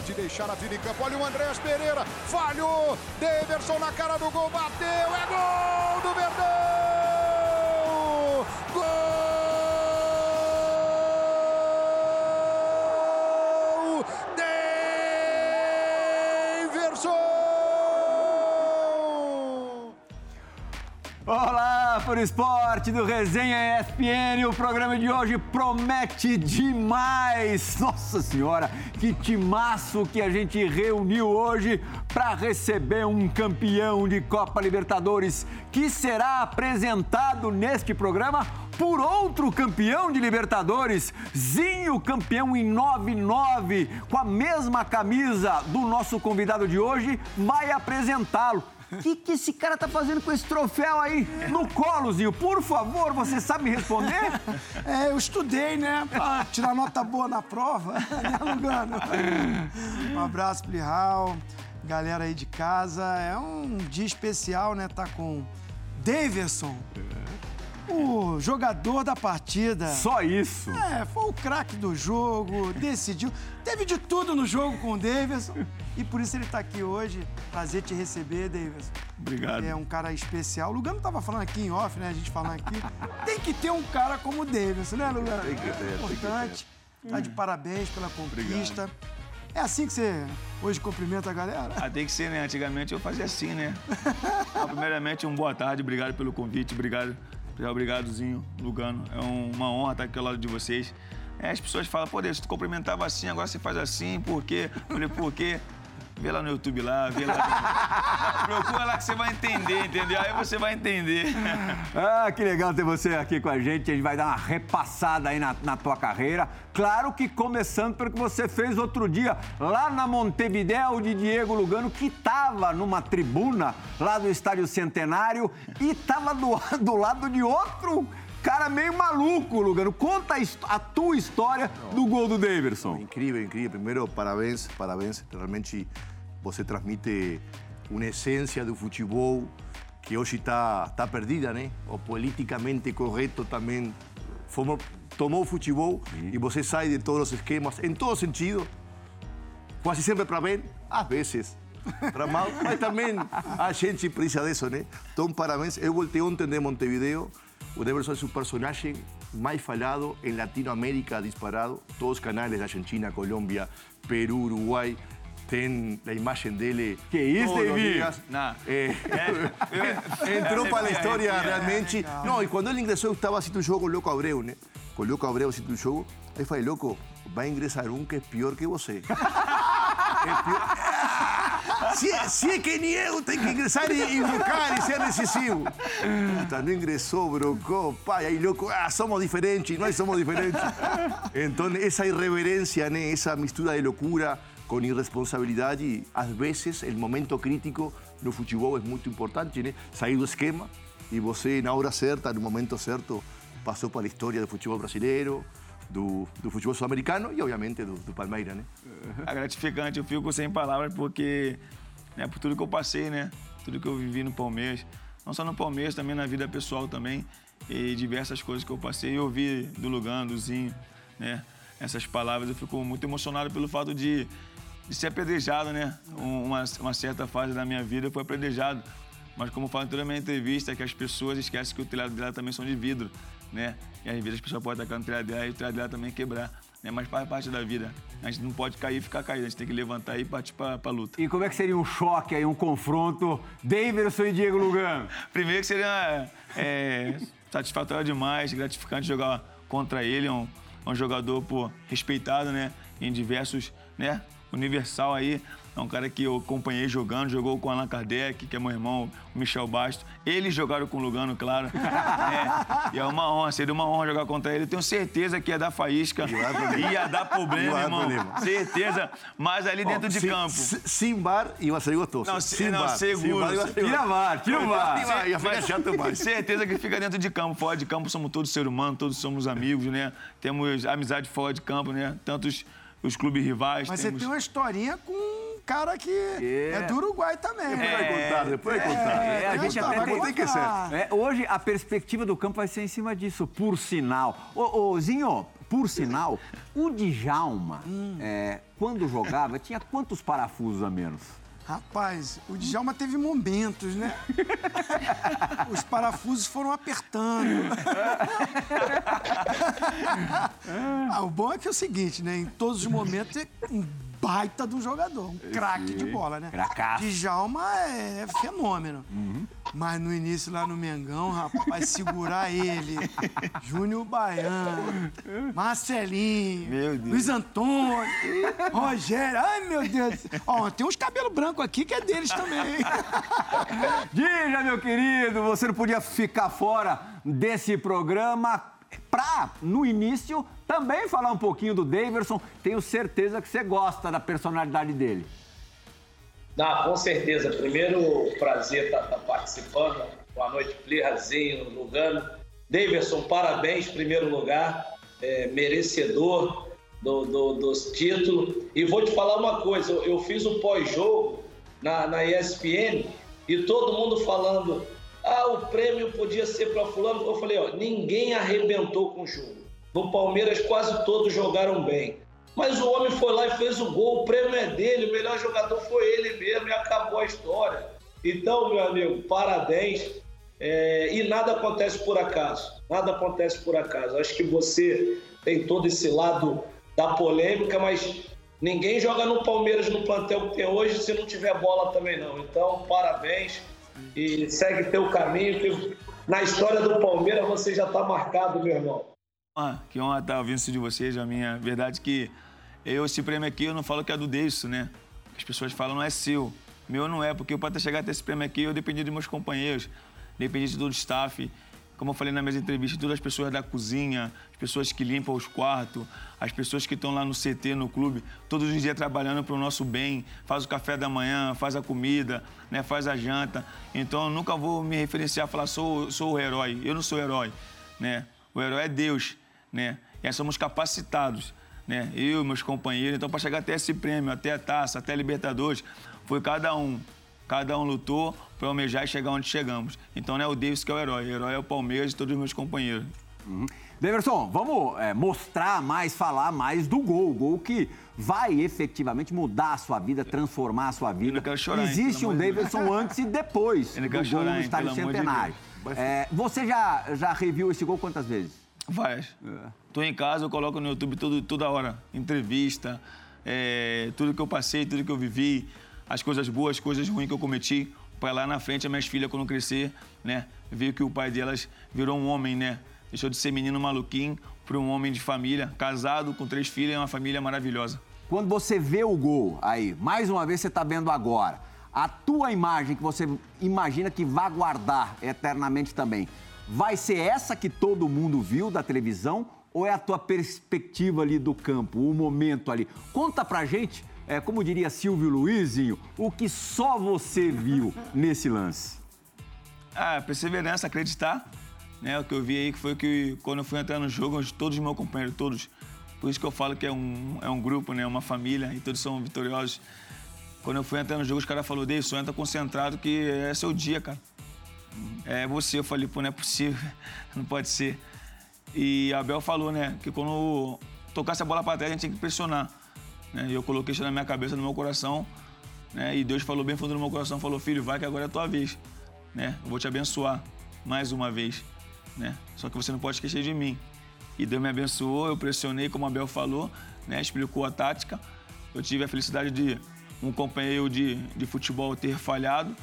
de deixar a vida em campo. Olha o Andréas Pereira, falhou. Deverson na cara do gol, bateu. É gol para esporte do Resenha ESPN. O programa de hoje promete demais. Nossa Senhora, que timaço que a gente reuniu hoje para receber um campeão de Copa Libertadores que será apresentado neste programa por outro campeão de Libertadores, Zinho, campeão em 9-9, com a mesma camisa do nosso convidado de hoje, vai apresentá-lo. O que, que esse cara tá fazendo com esse troféu aí no colo, Zinho? Por favor, você sabe me responder? É, eu estudei, né? Pra tirar nota boa na prova, né, Lugano? Um abraço, Plihal, galera aí de casa. É um dia especial, né? Tá com Davidson, o jogador da partida. Só isso. É, foi o craque do jogo, decidiu. Teve de tudo no jogo com o Davidson. E por isso ele tá aqui hoje. Prazer te receber, Davidson. Obrigado. É um cara especial. O Lugano tava falando aqui em off, né? A gente falando aqui. Tem que ter um cara como o Davidson, né, Lugano? Tem que ter, ter. Importante. Tá de parabéns pela conquista. É assim que você hoje cumprimenta a galera? Ah, tem que ser, né? Antigamente eu fazia assim, né? Primeiramente, um boa tarde, obrigado pelo convite, obrigado, obrigadozinho, Lugano. É um- uma honra estar aqui ao lado de vocês. É, as pessoas falam, pô, Deus, tu cumprimentava assim, agora você faz assim, por quê? Eu falei, por quê? Vê lá no YouTube lá, vê lá. Procura lá que você vai entender, entendeu? Aí você vai entender. Ah, que legal ter você aqui com a gente. A gente vai dar uma repassada aí na, na tua carreira. Claro que começando pelo que você fez outro dia lá na Montevidéu de Diego Lugano, que estava numa tribuna lá do Estádio Centenário e estava do, do lado de outro cara meio maluco, Lugano. Conta a, a tua história do gol do Davidson. Incrível, incrível. Primeiro, parabéns, parabéns. Realmente você transmite uma essência do futebol que hoje está tá perdida, né? O politicamente correto também formou, tomou o futebol e você sai de todos os esquemas, em todo sentido. Quase sempre para bem, às vezes para mal, mas também a gente precisa disso, né? Então, parabéns. Eu voltei ontem de Montevideo. O Deverson é o personagem mais falado em Latinoamérica disparado. Todos os canais da Argentina, Colômbia, Peru, Uruguai têm a imagem dele. Que isso, todos os David? dias. Não. Eh, entrou para a história realmente. Não, e quando ele ingressou, eu estava assistindo o jogo com o Louco Abreu, né? Com o Louco Abreu assistindo o jogo. Aí eu falei, Louco, vai ingressar um que é pior que você. É pior. Se, se é que nem eu, tem que ingressar e invocar e ser decisivo. Puta, não ingressou, brocou, pai, aí louco, ah, somos diferentes, nós somos diferentes. Então, essa irreverência, né, essa mistura de loucura com irresponsabilidade, às vezes, o momento crítico no futebol é muito importante, né? Sair do esquema e você, na hora certa, no momento certo, passou para a história do futebol brasileiro, do, do futebol sul-americano e, obviamente, do, do Palmeiras, né? É gratificante, eu fico sem palavras porque, né, por tudo que eu passei, né? Tudo que eu vivi no Palmeiras. Não só no Palmeiras, também na vida pessoal também. E diversas coisas que eu passei. Eu ouvi do Lugano, do Zinho, né? Essas palavras, eu fico muito emocionado pelo fato de, de ser apedrejado, né? Um- Uma, uma certa fase da minha vida foi apedrejado. Mas como eu falo em toda a minha entrevista, que as pessoas esquecem que o telhado dela também são de vidro, né? E às vezes as pessoas podem atacar no telhado dela e o telhado dela também quebrar. Né? Mas faz parte da vida. A gente não pode cair e ficar caído, a gente tem que levantar e partir pra, pra luta. E como é que seria um choque aí, um confronto Davidson e Diego Lugano? Primeiro que seria é, satisfatório demais, gratificante jogar contra ele. É um, é um jogador pô, respeitado, né? Em diversos, né? Universal aí. É um cara que eu acompanhei jogando, jogou com o Allan Kardec, que é meu irmão, o Michel Basto. Eles jogaram com o Lugano, claro. né? E é uma honra, seria uma honra jogar contra ele. Eu tenho certeza que ia dar faísca, ia dar problema, irmão. problema. Certeza. Mas ali dentro de Sem- campo. se- Sem bar, ia ser gostoso. Não, Sem não, seguro. Tira VAR, tira o VAR. Ia ficar chato mais. Certeza que fica dentro de campo. Fora de campo somos todos seres humanos, todos somos amigos, né? Temos amizade fora de campo, né? Tantos os clubes rivais. Mas temos... você tem uma historinha com um cara que é, do Uruguai também. Depois né? vai contar, depois vai contar. É, a gente até tem- que ser. É, hoje a perspectiva do campo vai ser em cima disso, por sinal. Ô, ô, Zinho, Por sinal, o Djalma, é, quando jogava, tinha quantos parafusos a menos? Rapaz, o Djalma teve momentos, né? Os parafusos foram apertando. ah, o bom é que é o seguinte, né? Em todos os momentos é um baita de um jogador, um craque de bola, né? Cracaço. Djalma é fenômeno. Mas no início lá no Mengão, rapaz, segurar ele, Júnior Baiano, Marcelinho. Luiz Antônio, Rogério, ai meu Deus. Ó, tem uns cabelos brancos aqui que é deles também. Diga, meu querido, você não podia ficar fora desse programa pra, no início, também falar um pouquinho do Daverson. Tenho certeza que você gosta da personalidade dele. Não, com certeza. Primeiro, prazer estar, estar participando. Boa noite, Plirrazinho, Lugano. Daverson, parabéns, primeiro lugar. É, merecedor do, do, dos títulos. E vou te falar uma coisa: eu, eu fiz o pós-jogo na, na ESPN e todo mundo falando. Ah, o prêmio podia ser para Fulano. Eu falei: ó, ninguém arrebentou com o jogo. No Palmeiras, quase todos jogaram bem. Mas o homem foi lá e fez o gol, o prêmio é dele, o melhor jogador foi ele mesmo e acabou a história. Então, meu amigo, parabéns. É, e nada acontece por acaso. Nada acontece por acaso. Acho que você tem todo esse lado da polêmica, mas ninguém joga no Palmeiras no plantel que tem hoje se não tiver bola também não. Então, parabéns e segue teu caminho que na história do Palmeiras você já está marcado, meu irmão. Ah, que honra estar ouvindo isso de vocês, a minha verdade que eu, esse prêmio aqui, eu não falo que é do Deison, né? As pessoas falam, não é seu. Meu não é, porque para ter chegado até esse prêmio aqui, eu dependi dos meus companheiros, dependi de todo o staff. Como eu falei nas minhas entrevistas, todas as pessoas da cozinha, as pessoas que limpam os quartos, as pessoas que estão lá no CT, no clube, todos os dias trabalhando para o nosso bem, faz o café da manhã, faz a comida, né, faz a janta. Então, eu nunca vou me referenciar falar, sou, sou o herói. Eu não sou herói, né? O herói é Deus, né? E nós somos capacitados, né? Eu meus companheiros. Então, para chegar até esse prêmio, até a taça, até a Libertadores, foi cada um. Cada um lutou para almejar e chegar onde chegamos. Então, não é o Davis que é o herói. O herói é o Palmeiras e todos os meus companheiros. Deverson, vamos é, mostrar mais, falar mais do gol. O gol que vai efetivamente mudar a sua vida, transformar a sua vida. não quero chorar, hein, Existe pelo um de. Daverson antes e depois Eu não do quero gol chorar, no hein, Estádio de Centenário. Deus. É, você já, já reviu esse gol quantas vezes? Várias. Tô em casa, eu coloco no YouTube tudo, toda hora. Entrevista, é, tudo que eu passei, tudo que eu vivi, as coisas boas, as coisas ruins que eu cometi. Para lá na frente, as minhas filhas, quando crescer, né, ver que o pai delas virou um homem, né? Deixou de ser menino maluquinho para um homem de família, casado, com três filhas, é uma família maravilhosa. Quando você vê o gol aí, mais uma vez você está vendo agora, a tua imagem que você imagina que vai guardar eternamente também, vai ser essa que todo mundo viu da televisão ou é a tua perspectiva ali do campo, o momento ali? Conta pra gente, é, como diria Silvio Luizinho, o que só você viu nesse lance. Ah, perseverança, acreditar. Né? O que eu vi aí que foi que quando eu fui entrar no jogo, todos os meus companheiros, todos. Por isso que eu falo que é um, é um grupo, né? uma família, e todos são vitoriosos. Quando eu fui entrar no jogo, os caras falaram, Deison, entra concentrado que é seu dia, cara. É você. Eu falei, pô, não é possível, não pode ser. E Abel falou, né, que quando tocasse a bola para trás, a gente tinha que pressionar. Né? E eu coloquei isso na minha cabeça, no meu coração, né? E Deus falou bem fundo no meu coração, falou, filho, vai que agora é a tua vez, né? Eu vou te abençoar mais uma vez, né? Só que você não pode esquecer de mim. E Deus me abençoou, eu pressionei, como Abel falou, né? Explicou a tática. Eu tive a felicidade de um companheiro de, de futebol ter falhado,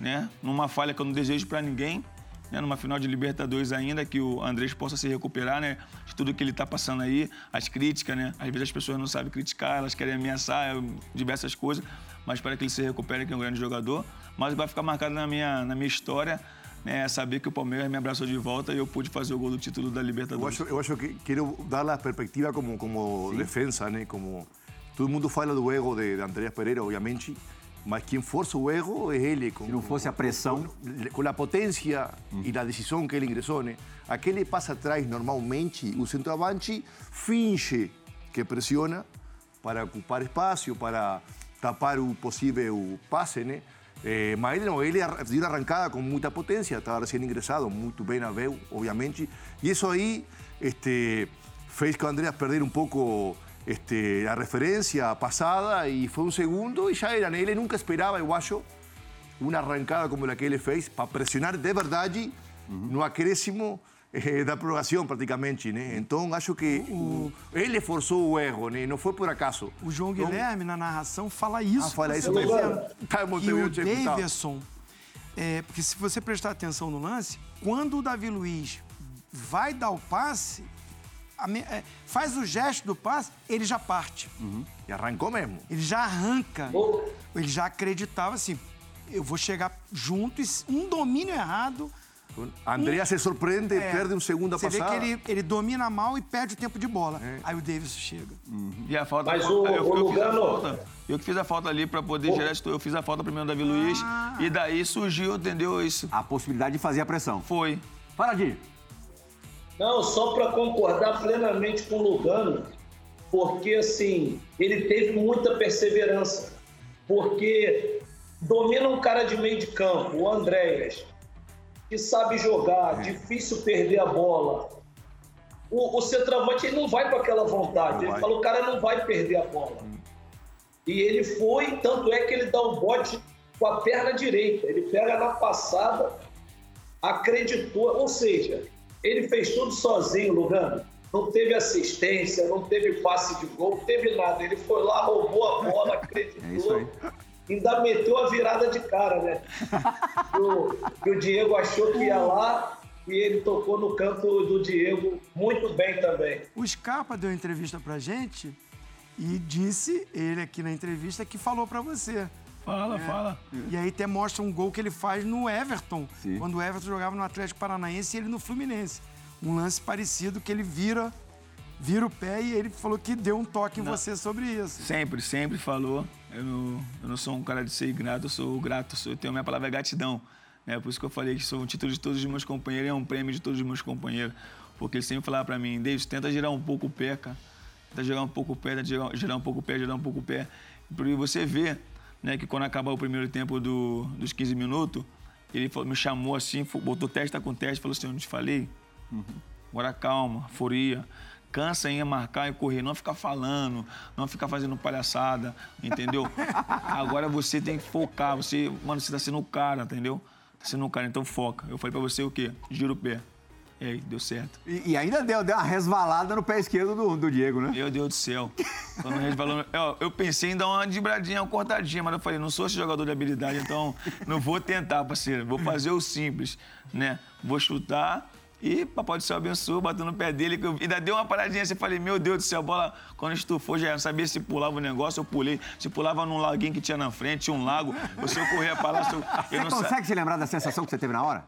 né? Numa falha que eu não desejo para ninguém, né? Numa final de Libertadores ainda, que o Andrés possa se recuperar, né? De tudo que ele está passando aí, as críticas, né? Às vezes as pessoas não sabem criticar, elas querem ameaçar é, diversas coisas, mas para que ele se recupere, que é um grande jogador. Mas vai ficar marcado na minha, na minha história, né? Saber que o Palmeiras me abraçou de volta e eu pude fazer o gol do título da Eu Libertadores. acho, eu acho que quero dar a perspectiva como, como defensa, né? Como todo mundo fala do ego de, de Andreas Pereira, obviamente, mas quem força o ego é ele. Com, Se não fosse a pressão. com a potência e a decisão que ele ingressou, né? Aquele passa atrás normalmente, o centroavante finge que pressiona para ocupar espaço, para tapar o possível passe, né? Eh, mas ele não, ele arra- deu uma arrancada com muita potência, estava recém ingressado, muito bem a Bel, obviamente, e isso aí este, fez que o Andreas perder um pouco este, a referência passada e foi um segundo e já era. Ele nunca esperava, eu acho, uma arrancada como a que ele fez para pressionar de verdade no acréscimo eh, da prorrogação, praticamente. Né? Então, acho que o- ele forçou o erro, né? não foi por acaso. O João Guilherme, na narração, fala isso. Ah, fala isso mesmo. tá o tá. Davidson, é, porque se você prestar atenção no lance, quando o Davi Luiz vai dar o passe, faz o gesto do passe, ele já parte. E arrancou mesmo. Ele já arranca. Oh. Ele já acreditava assim, eu vou chegar junto e um domínio errado... Andreas se surpreende, é, perde um segundo a Você vê passada. que ele, ele domina mal e perde o tempo de bola. Aí o Davidson chega. E a falta. Mas eu, o- eu, o fiz a Lugano- falta. Eu que fiz a falta ali pra poder gerar isso. Eu fiz a falta primeiro do Davi Luiz. E daí surgiu, entendeu? Isso. A possibilidade de fazer a pressão. Foi. Fala, Di. Não, só para concordar plenamente com o Lugano, porque assim, ele teve muita perseverança. Porque domina um cara de meio de campo, o Andréas, que sabe jogar, difícil perder a bola. O, o centroavante ele não vai com aquela vontade. Não ele vai. fala, o cara não vai perder a bola. E ele foi, tanto é que ele dá o bote com a perna direita. Ele pega na passada, acreditou, ou seja, ele fez tudo sozinho, Lugano. Não teve assistência, não teve passe de gol, não teve nada. Ele foi lá, roubou a bola, acreditou. É isso aí. Ainda meteu a virada de cara, né? Que o, que o Diego achou que ia lá e ele tocou no canto do Diego muito bem também. O Scarpa deu entrevista pra gente e disse, ele aqui na entrevista, que falou pra você. Fala, fala. E aí até mostra um gol que ele faz no Everton, Sim. quando o Everton jogava no Atlético Paranaense e ele no Fluminense. Um lance parecido que ele vira, vira o pé e ele falou que deu um toque em você sobre isso. Sempre, sempre falou. Eu não, eu não sou um cara de ser ingrato, eu sou grato. Sou, eu tenho a minha palavra é gratidão. Né? Por isso que eu falei que sou um título de todos os meus companheiros e é um prêmio de todos os meus companheiros. Porque ele sempre falava pra mim, David, tenta girar um pouco o pé, cara. Tenta girar um pouco o pé, tenta girar, girar um pouco o pé, girar um pouco o pé. E você vê né, que quando acabar o primeiro tempo do- dos 15 minutos, ele falou- me chamou assim, botou testa com testa, falou assim, eu não te falei? Agora calma, foria. Cansa em marcar e correr, não ficar falando, não ficar fazendo palhaçada, entendeu? Agora você tem que focar, você, mano, você tá sendo o cara, entendeu? Tá sendo o cara, então foca. Eu falei pra você o quê? Gira o pé. E aí, deu certo. E, e ainda deu, deu uma resvalada no pé esquerdo do, do Diego, né? Meu Deus do céu. Quando resvalou, eu, eu pensei em dar uma dibradinha, uma cortadinha, mas eu falei, não sou esse jogador de habilidade, então não vou tentar, parceiro. Vou fazer o simples, né? Vou chutar e papai do céu abençoou, bateu no pé dele. eu- ainda deu uma paradinha assim, falei, meu Deus do céu, a bola, quando estufou, já não sabia se pulava o negócio, eu pulei. Se pulava num laguinho que tinha na frente, tinha um lago, ou se eu corria pra lá, eu, eu Você não sa- consegue se lembrar da sensação que você teve na hora?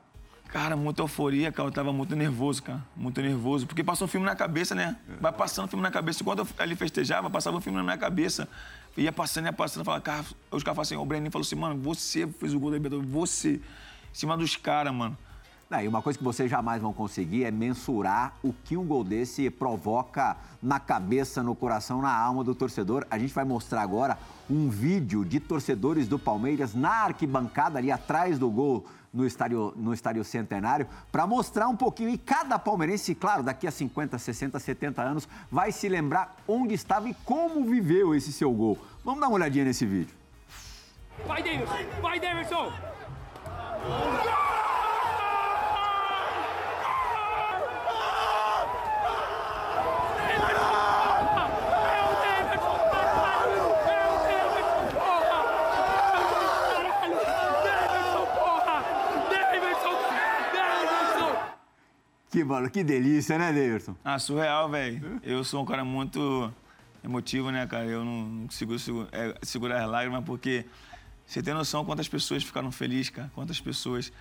Cara, muita euforia, cara. Eu tava muito nervoso, cara. Muito nervoso. Porque passou um filme na cabeça, né? Vai passando um filme na cabeça. Enquanto eu ali festejava, passava um filme na minha cabeça. Ia passando, ia passando. Falava, cara, os caras falam assim, o Breninho falou assim, mano, você fez o gol da Libertadores, você. Em cima dos caras, mano. Não, e uma coisa que vocês jamais vão conseguir é mensurar o que um gol desse provoca na cabeça, no coração, na alma do torcedor. A gente vai mostrar agora um vídeo de torcedores do Palmeiras na arquibancada, ali atrás do gol no estádio, no estádio Centenário, para mostrar um pouquinho. E cada palmeirense, claro, daqui a 50, 60, 70 anos, vai se lembrar onde estava e como viveu esse seu gol. Vamos dar uma olhadinha nesse vídeo. Vai, Davidson! Vai, Davidson! Que, que delícia, né, Davidson? Ah, surreal, velho. Eu sou um cara muito emotivo, né, cara? Eu não consigo é, segurar as lágrimas porque você tem noção quantas pessoas ficaram felizes, cara? Quantas pessoas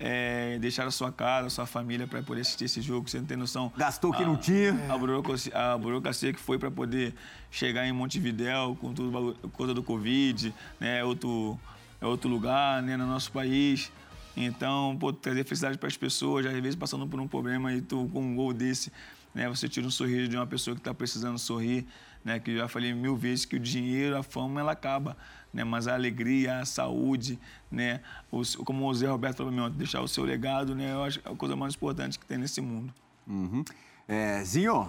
é, deixaram sua casa, sua família para poder assistir esse jogo. Você não tem noção. Gastou o que a- não tinha. A burocracia, a burocracia que foi para poder chegar em Montevidéu com tudo coisa do Covid, né? É outro, é outro lugar, né, no nosso país. Então, pô, trazer felicidade para as pessoas, às vezes passando por um problema e tu com um gol desse, né, você tira um sorriso de uma pessoa que está precisando sorrir, né, que eu já falei mil vezes que o dinheiro, a fama, ela acaba, né, mas a alegria, a saúde, né, os, como o Zé Roberto falou, meu, deixar o seu legado, né, eu acho que é a coisa mais importante que tem nesse mundo. Uhum. É, Zinho,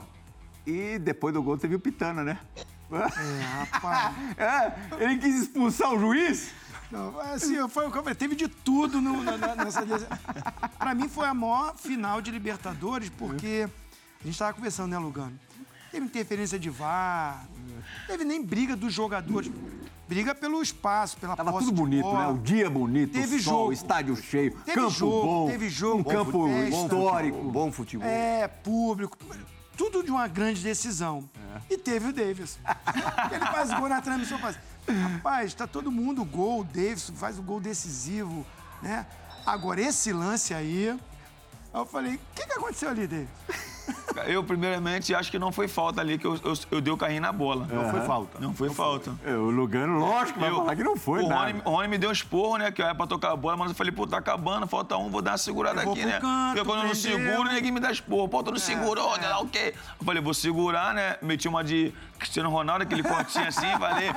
E depois do gol teve o Pitana, né? É, rapaz. É, ele quis expulsar o juiz? Não, assim, foi, teve de tudo no, na- nessa. Pra mim foi a maior final de Libertadores, porque a gente tava conversando, né, Lugano? Teve interferência de VAR, não teve nem briga dos jogadores. Briga pelo espaço, pela Tava tudo bonito, bola. né? O dia bonito, Teve o sol, jogo. estádio cheio, Teve campo jogo, bom, teve jogo, um bom campo histórico. Bom futebol. É, público. Tudo de uma grande decisão. E teve o Davidson. Ele faz gol na transmissão, faz. Rapaz, tá todo mundo gol, o Davidson faz o gol decisivo, né? Agora, esse lance aí. Eu falei, o que, que aconteceu ali, Davidson? Eu, primeiramente, acho que não foi falta ali, que eu, eu, eu dei o carrinho na bola. Não foi falta. Não foi falta. É, O Lugano, lógico, vai Eu- falar que não foi o nada. Rony, o Rony me deu um esporro, né? Que era pra tocar a bola, mas eu falei, pô, tá acabando, falta um, vou dar uma segurada Eu aqui, né? canto, Porque quando eu não seguro, ninguém me dá esporro. Pô, tu É, não segurou, né? O quê? Eu falei, vou segurar, né? Meti uma de Cristiano Ronaldo, aquele cortinho assim, falei,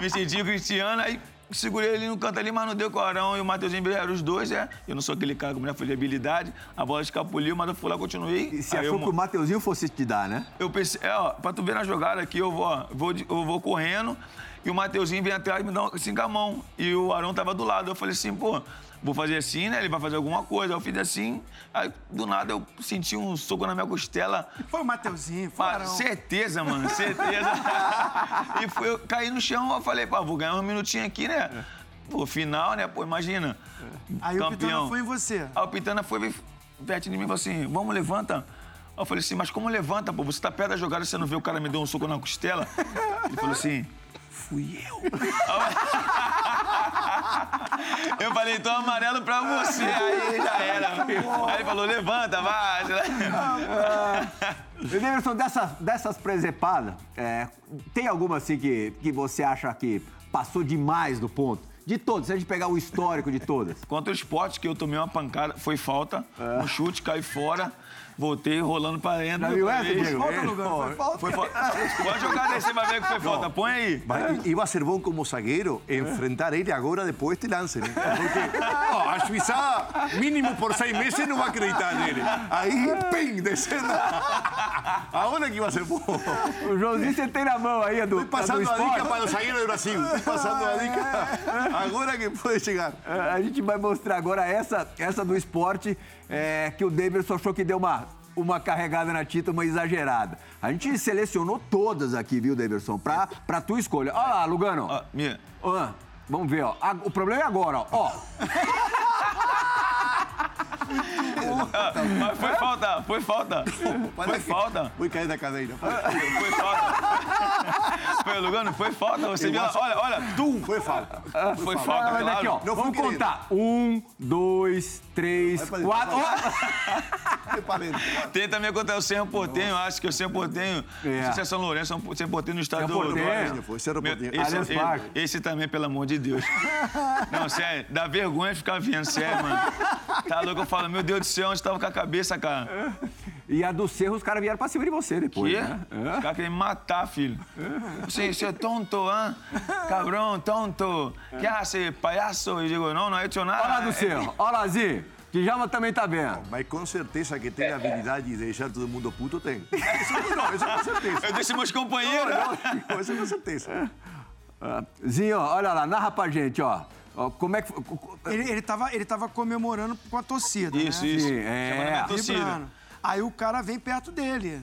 me senti o Cristiano, aí segurei ele no canto ali, mas não deu com o Arão e o Matheusinho eram os dois, né? Eu não sou aquele cara foi de habilidade, a bola escapuliu, mas eu fui lá, continuei. E Aí achou eu, que o Mateuzinho fosse te dar, né? eu pensei, é, ó, pra tu ver na jogada aqui, eu vou, ó, vou, eu vou correndo e o Mateuzinho vem atrás e me dá um- assim com a mão. E o Arão tava do lado. Eu falei assim, pô, vou fazer assim, né? Ele vai fazer alguma coisa. Eu fiz assim, aí do nada eu senti um soco na minha costela. Foi o Mateuzinho, foi Ah, certeza, mano, certeza. e foi, eu caí no chão, eu falei, pô, vou ganhar um minutinho aqui, né? Pô, final, né? Pô, imagina. Aí o Pitana campeão. foi em você. Aí o Pitana foi perto de mim e falou assim: vamos, levanta. Aí eu falei assim, mas como levanta, pô? Você tá perto da jogada, você não vê o cara me deu um soco na costela? Ele falou assim, fui eu. Eu falei, então amarelo pra você. Aí já era. Aí ele falou, levanta, vai. Emerson, dessas, dessas presepadas, é, tem alguma assim que, que você acha que passou demais do ponto? De todas, se a gente pegar o histórico de todas. Contra o esporte, que eu tomei uma pancada, foi falta, um chute, caí fora, voltei rolando pra dentro. Já viu essa, Diego? Falta, É, Lugano, foi falta. Foi falta. Pode jogar desse pra ver que foi falta. Põe aí. Mas iba a ser bom como zagueiro enfrentar ele agora depois deste lance, né? Porque ó, a Suíça, mínimo por seis meses, não vai acreditar nele. Aí, pim, descendo. Agora que iba a ser bom. O Joãozinho, você tem na mão aí Estou passando a do a dica esporte. para o zagueiro do Brasil. Estou passando a dica. Agora que pode chegar. É, A gente vai mostrar agora essa, essa do esporte, é, que o Davidson achou que deu uma, uma carregada na Tita, uma exagerada. A gente selecionou todas aqui, viu, Davidson? Pra, pra tua escolha. Olha lá, Lugano. Ó, minha. Vamos ver, ó. O problema é agora, ó. ó. Mas foi falta, foi falta. Foi falta. Vou cair da cadeira. Foi falta. Foi, Lugano, foi falta. Você viu? Olha, olha, tum. Foi falta. Foi falta, Olha aqui, ó. Não Vamos querido. contar. Um, dois, três, Vai quatro. vai. Vai. Tem também contra o Serra Portenho, acho que o Serra Portenho. É. Não sei se é São Lourenço, é Serra Portenho no estado Serra do Portenho. Meu, Porteño. Esse, também, pelo amor de Deus. Não, sério, dá vergonha de ficar vendo, sério, mano. Tá louco? Eu falo, meu Deus do céu, onde tava com a cabeça, cara? E a do Cerro, os caras vieram pra cima de você depois, Quê? né? Os caras querem me matar, filho. Você, você é tonto, hã? Cabrão, tonto. Que hace, palhaço? Eu digo, não, não he hecho nada. Olha lá do Cerro. Olha lá, Zi. Djalma também tá vendo. Mas com certeza que tem a habilidade de deixar todo mundo puto, tem. Isso não, isso com certeza. Eu deixo meus companheiros. Não, isso com certeza. Ah, Zinho, ó, olha lá, narra pra gente, ó. Como é que. foi- Ele, ele, tava, ele tava comemorando com a torcida, Isso, né? isso. Sim, é. Torcida. Aí o cara vem perto dele.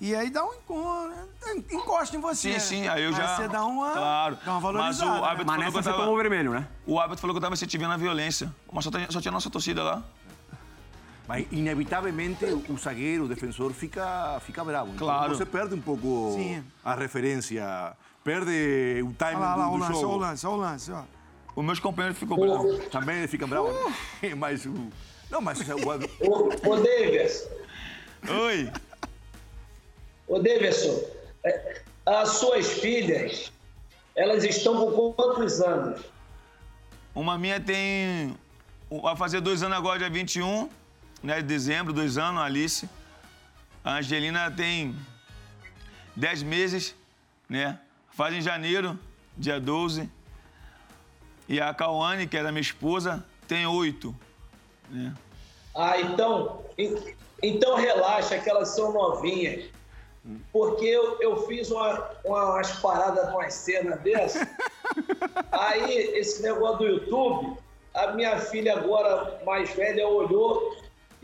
E aí dá um encontro, encosta em você. Sim, sim, aí eu já. você dá uma, Claro. dá uma Mas valorizada. o né? árbitro Mas falou que nessa eu você tava. tomou o vermelho, né? O árbitro falou que eu tava incentivando a violência. Mas só, tinha- só tinha nossa torcida lá. Mas, inevitavelmente, o zagueiro, o defensor, fica, fica bravo. Então, Claro. você perde um pouco Sim. a referência, perde o timing Olha lá, olha lá, do, o do lance, olha o jogo. lance, olha o lance, ó. Os meus companheiros ficou bravo. Também ele fica bravo. mas o... Não, mas o, Ô, ô Davis, Oi. ô Davidson, é, as suas filhas, elas estão com quantos anos? Uma minha tem. Vai fazer dois anos agora, dia 21, né? De dezembro, dois anos, a Alice. A Angelina tem 10 meses, né? Faz em janeiro, dia 12. E a Cauane, que era minha esposa, tem oito. Né? Ah, então, en- então relaxa que elas são novinhas. porque eu, eu fiz uma, uma- umas paradas, umas cenas dessas. Aí, esse negócio do YouTube, a minha filha agora, mais velha, olhou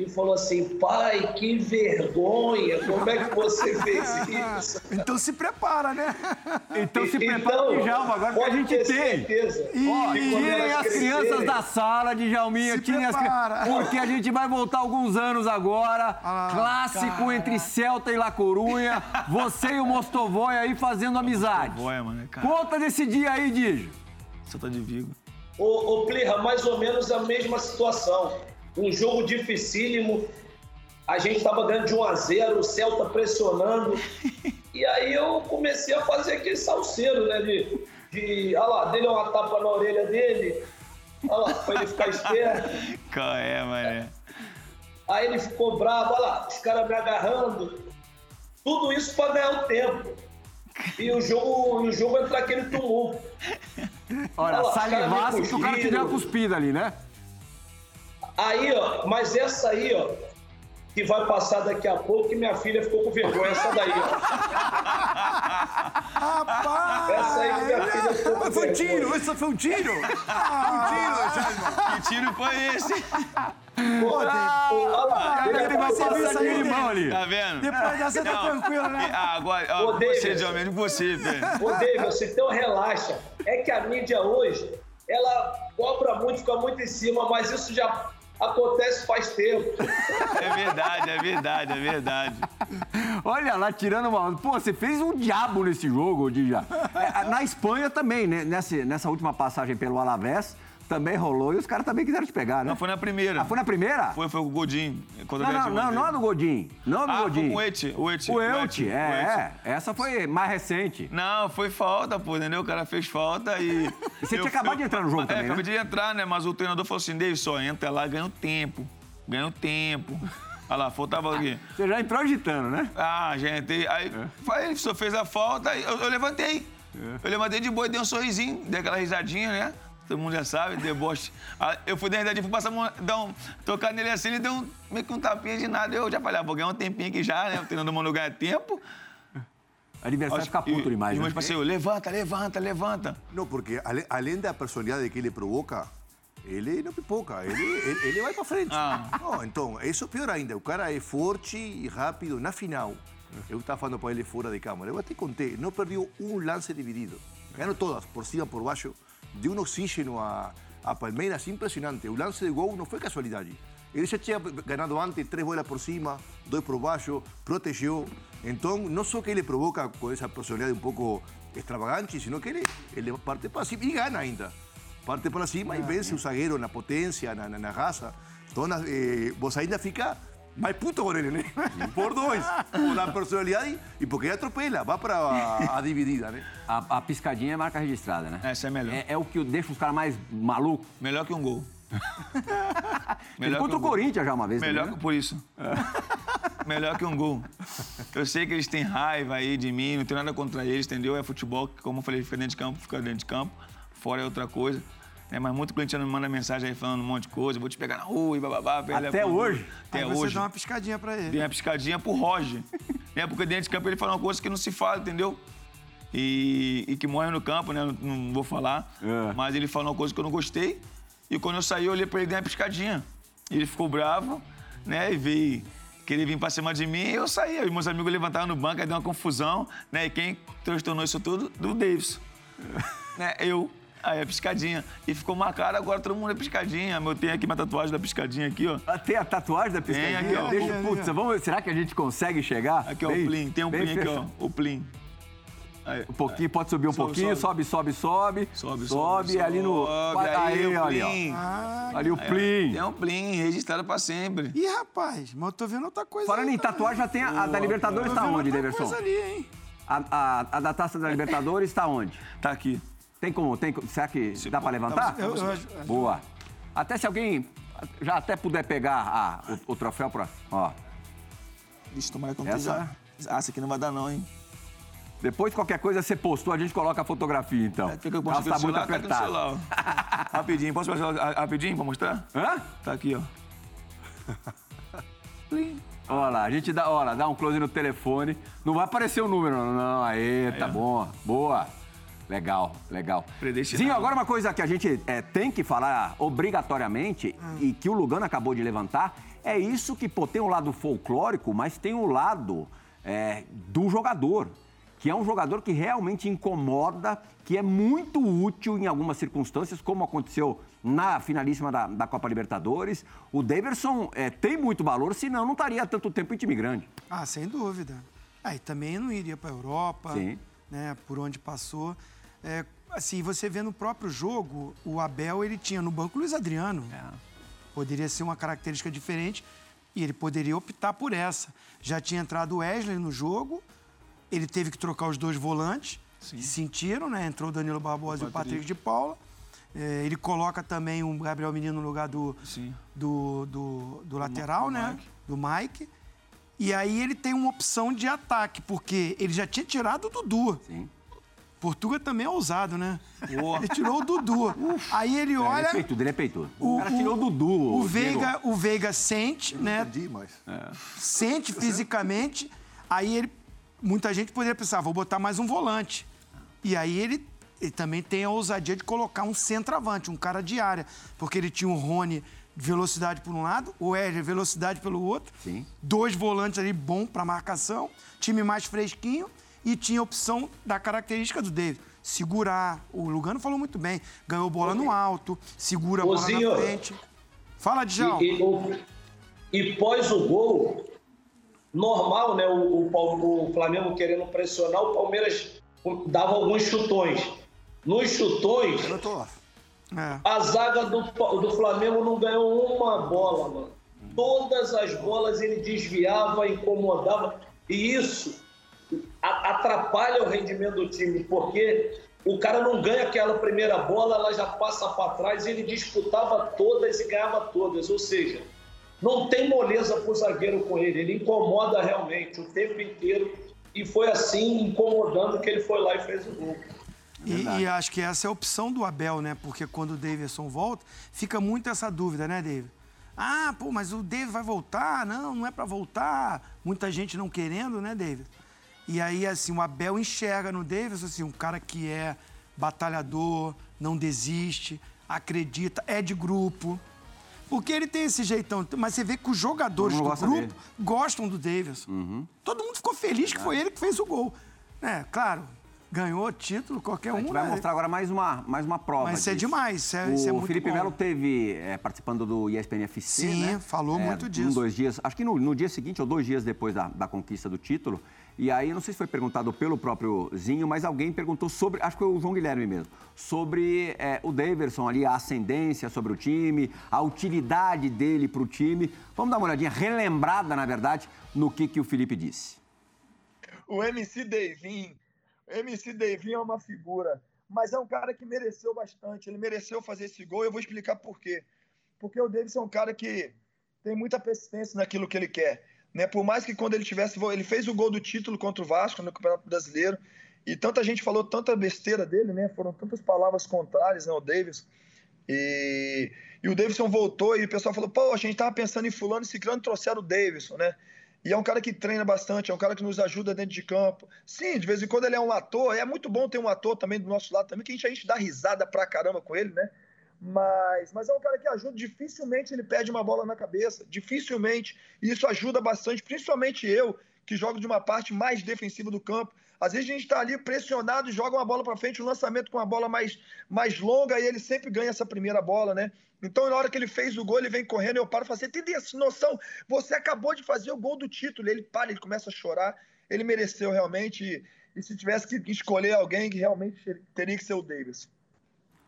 e falou assim, pai, que vergonha, como é que você fez isso? Então se prepara, né? Então se Então, prepara, Djalma, agora que a pode gente ter tem. certeza. Quando tirem as crianças crescerem- da sala, Djalminha, Se tirem as prepara. crianças. Porque a gente vai voltar alguns anos agora. Ah, clássico entre Celta e La Corunha. Você e o Mostovoy aí fazendo amizade. Boia, mano. Cara, Conta desse dia aí, Dijo. você tá de Vigo. Ô, ô Plirra, mais ou menos a mesma situação. Um jogo dificílimo. A gente estava ganhando de 1 a 0 o Celta pressionando. E aí eu comecei a fazer aquele salseiro, né? De, de olha lá, dele uma tapa na orelha dele. Olha lá, pra ele ficar esperto. Qual é, mané? Aí ele ficou bravo, olha lá, os caras me agarrando. Tudo isso para ganhar o tempo. E o jogo, o jogo entra aquele tumulto. Olha, Olha os caras salivasse que o cara uma cuspida ali, né? Aí, ó, mas essa aí, ó, que vai passar daqui a pouco, que minha filha ficou com vergonha. Essa daí, ó. Rapaz! Essa aí que minha filha ficou com Foi um tiro, isso foi um tiro. Foi um tiro, Djalma. Que tiro foi esse? Olha lá, Ele vai aí, limão ali. Tá vendo? Depois dessa tá Não. tranquilo, né? Ah, agora, ó, Ô, você, David. Djalma, você, velho. Ô, David, então relaxa. É que a mídia hoje, ela cobra muito, fica muito em cima, mas isso já acontece faz tempo. É verdade, é verdade, é verdade. Olha lá, tirando uma. Pô, você fez um diabo nesse jogo, Dija. É, na Espanha também, né? Nessa, nessa última passagem pelo Alavés, também rolou e os caras também quiseram te pegar, né? Não, foi na primeira. Ah, foi na primeira? Foi, foi o Godinho. Contra Não, o não, não, não a do Godinho. Não a do Ah, foi Godinho. com o Eti, o Eti. O Elche, é, o Eti. é. Essa foi mais recente. Não, foi falta, pô, entendeu? O cara fez falta e. Você tinha acabado de entrar no jogo é, também, acabei né? de entrar, né? Mas o treinador falou assim: David, só entra lá, ganha um tempo. Ganha um tempo. Olha lá, faltava aqui. Você já entrou agitando, né? Ah, gente, aí É. ele só fez a falta, eu, eu levantei. Eu levantei de boa e dei um sorrisinho, dei aquela risadinha, né? Todo mundo já sabe, deboche. Aí Eu fui dar risadinha, fui passar, a mão, dar um, tocar nele assim, ele deu um, meio que um tapinha de nada. Eu já falei, ah, vou ganhar um tempinho aqui já, né? O treinador mandou ganhar tempo. Adversário fica puto demais, E né? meus parceiros, levanta, levanta, levanta. No, porque ale- além da personalidade que ele provoca, ele não pipoca, ele, ele, ele vai para frente. Ah. Não, então, isso é pior ainda. O cara é forte e rápido. Na final, eu estava falando para ele fora de câmera, eu até contei, não perdeu um lance dividido. Ganhou todas, por cima, por baixo. Deu um oxígeno a, a Palmeiras impressionante. O lance de gol não foi casualidade. Ele já tinha ganado antes três bolas por cima, dois por baixo, protegeu. Então, não só que ele provoca com essa personalidade um pouco extravagante, sino que ele parte para cima e gana ainda. Parte para cima e vence o zagueiro na potência, na, na, na raça. Então, eh, você ainda fica mais puto com ele, né? Por dois. Por a personalidade e porque ele atropela, vai para a, a dividida, né? A, a piscadinha é marca registrada, né? Essa é melhor. É, é o que deixa os caras mais malucos. Melhor que um gol. Ele contra um o. Corinthians já uma vez. Melhor também, que por isso. Melhor que um gol. Eu sei que eles têm raiva aí de mim, não tenho nada contra eles, entendeu? É futebol, que, como eu falei, fica dentro de campo, fica dentro de campo. Fora é outra coisa. Né? Mas muito cliente me manda mensagem aí falando um monte de coisa, vou te pegar na rua e bababá. Até hoje? Até Aí você hoje. dá uma piscadinha pra ele. Dei uma piscadinha pro Roger. né? Porque dentro de campo ele fala uma coisa que não se fala, entendeu? E, e que morre no campo, né? Não, não vou falar. É. Mas ele falou uma coisa que eu não gostei. E quando eu saí, eu olhei pra ele e dei uma piscadinha. E ele ficou bravo, né? E veio querer vir pra cima de mim e eu saí. Aí meus amigos levantaram no banco, aí deu uma confusão, né? E quem transtornou isso tudo? Do Davis. né? Eu. Aí a piscadinha. E ficou marcado, agora todo mundo é piscadinha. Eu tenho aqui minha tatuagem da piscadinha aqui, ó. Ah, Tem a tatuagem da piscadinha? aqui, ó. Deixa, Tem, putz, tem. vamos, será que a gente consegue chegar? Aqui, ó, Bem- o Plim. Tem um Plim aqui, ó. O Plim. Aí. Um pouquinho, pode subir um Sobe, pouquinho, sobe, sobe, sobe. Sobe, sobe, Sobe ali no. sobe. Aí, o ali, ó. Plim. Ali o Aí, Plim. Tem um Plim registrado pra sempre. Ih, rapaz, mas eu tô vendo outra coisa Falando aí em também. tatuagem, já tem a, a da Libertadores, tá onde, Deverson? coisa ali, hein? A, a, a da taça da Libertadores está onde? Tá aqui. Tem como? Tem, será que dá pra levantar? Eu- eu- eu- Boa. Até se alguém já até puder pegar ah, o, o troféu pra. Ó. Vixe, tomara que eu não Essa- Ah, essa aqui não vai dar não, hein? Depois, qualquer coisa, você postou, a gente coloca a fotografia, então. É, Fica com o Ela tá muito celular, tá rapidinho, posso passar rapidinho pra mostrar? Hã? Tá aqui, ó. Olha lá, a gente dá, olha, dá um close no telefone. Não vai aparecer o número, não. não. Aê, tá bom. Boa. Legal, legal. Zinho, agora uma coisa que a gente é, tem que falar obrigatoriamente e que o Lugano acabou de levantar é isso que, pô, tem um lado folclórico, mas tem um lado é, do jogador, que é um jogador que realmente incomoda, que é muito útil em algumas circunstâncias, como aconteceu na finalíssima da, da Copa Libertadores. O Daverson é, tem muito valor, senão não estaria tanto tempo em time grande. Ah, sem dúvida. Aí também não iria para a Europa, Sim. né, por onde passou. É, assim, você vê no próprio jogo, o Abel ele tinha no banco o Luiz Adriano. Poderia ser uma característica diferente e ele poderia optar por essa. Já tinha entrado o Wesley no jogo, ele teve que trocar os dois volantes, que sentiram, né? Entrou o Danilo Barbosa e o Patrick de Paula. É, ele coloca também o Gabriel Menino no lugar do, Sim. do, do, do lateral, do né? Mike. Do Mike. E aí ele tem uma opção de ataque, porque ele já tinha tirado o Dudu. Sim. Portuga também é ousado, né? Boa. Ele tirou o Dudu. aí ele ele é olha. peitudo, ele é peitudo. O, O, cara tirou o Dudu. O Diego. Veiga, o Veiga sente, né? Entendi, mas. Sente fisicamente. Aí ele. Muita gente poderia pensar, vou botar mais um volante. E aí ele, ele também tem a ousadia de colocar um centroavante, um cara de área. Porque ele tinha o Rony velocidade por um lado, o Éder velocidade pelo outro. Sim. Dois volantes ali bom para marcação, time mais fresquinho e tinha a opção da característica do David. Segurar. O Lugano falou muito bem. Ganhou bola no alto, segura a bola na frente. Fala, Djalma. E, e, e pós o gol, normal, né? O, o o Flamengo querendo pressionar, o Palmeiras dava alguns chutões. Nos chutões, Eu tô. É. a zaga do, do Flamengo não ganhou uma bola, mano. Todas as bolas ele desviava, incomodava. E isso atrapalha o rendimento do time, porque o cara não ganha aquela primeira bola, ela já passa para trás, ele disputava todas e ganhava todas. Ou seja, não tem moleza pro zagueiro com ele, ele incomoda realmente o tempo inteiro. E foi assim, incomodando, que ele foi lá e fez o gol. E, e acho que essa é a opção do Abel, né? Porque quando o Davidson volta, fica muito essa dúvida, né, David? Ah, pô, mas o David vai voltar? Não, não é pra voltar. Muita gente não querendo, né, David? E aí, assim, o Abel enxerga no Davidson, assim, um cara que é batalhador, não desiste, acredita, é de grupo. Porque ele tem esse jeitão. Mas você vê que os jogadores do grupo dele. Uhum. gostam do Davidson. Todo mundo ficou feliz que foi ele que fez o gol. É, claro, ganhou título, qualquer A um. gente vai né? mostrar agora mais uma, mais uma prova. Mas isso é disso. demais, isso é- o isso é muito Felipe. Melo teve é, participando do ESPN FC. Sim, né? falou É, muito Um, disso. dois dias, acho que no, no dia seguinte ou dois dias depois da, da conquista do título. E aí, não sei se foi perguntado pelo próprio Zinho, mas alguém perguntou sobre, acho que foi o João Guilherme mesmo, sobre é, o Daverson ali, a ascendência sobre o time, a utilidade dele para o time. Vamos dar uma olhadinha, relembrada, na verdade, no que, que o Felipe disse. o MC Davin. O MC Davin é uma figura, mas é um cara que mereceu bastante. Ele mereceu fazer esse gol eu vou explicar por quê. Porque o Davidson é um cara que tem muita persistência naquilo que ele quer. Né? Por mais que quando ele tivesse. Ele fez o gol do título contra o Vasco no Campeonato Brasileiro. E tanta gente falou tanta besteira dele, né? Foram tantas palavras contrárias né, ao Davidson. E, e o Davidson voltou e o pessoal falou: pô, a gente tava pensando em Fulano e Ciclano trouxeram o Davidson, né? E é um cara que treina bastante, é um cara que nos ajuda dentro de campo. Sim, de vez em quando ele é um ator, é muito bom ter um ator também do nosso lado também, que a gente, a gente dá risada pra caramba com ele, né? Mas, mas é um cara que ajuda, dificilmente ele perde uma bola na cabeça, dificilmente. E isso ajuda bastante, principalmente eu, que jogo de uma parte mais defensiva do campo. Às vezes a gente está ali pressionado e joga uma bola para frente, um lançamento com uma bola mais, mais longa e ele sempre ganha essa primeira bola, né? Então, na hora que ele fez o gol, ele vem correndo, eu paro e falo assim, tem essa noção? Você acabou de fazer o gol do título. Ele para, ele começa a chorar. Ele mereceu realmente. E, e se tivesse que escolher alguém, que realmente teria que ser o Davis.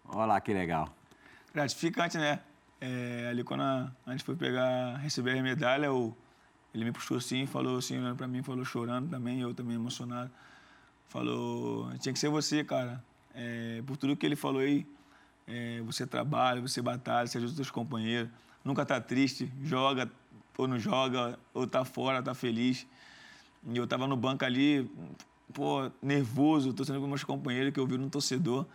Olha lá que legal. Gratificante, né? É, ali quando a, a gente foi pegar, receber a medalha, o, ele me puxou assim, falou assim, olhando pra mim, falou chorando também, eu também emocionado. Falou, tinha que ser você, cara. É, por tudo que ele falou aí, é, você trabalha, você batalha, você ajuda os seus companheiros, nunca tá triste, joga ou não joga, ou tá fora, tá feliz. E eu tava no banco ali, pô, nervoso, torcendo com meus companheiros que eu vi no torcedor,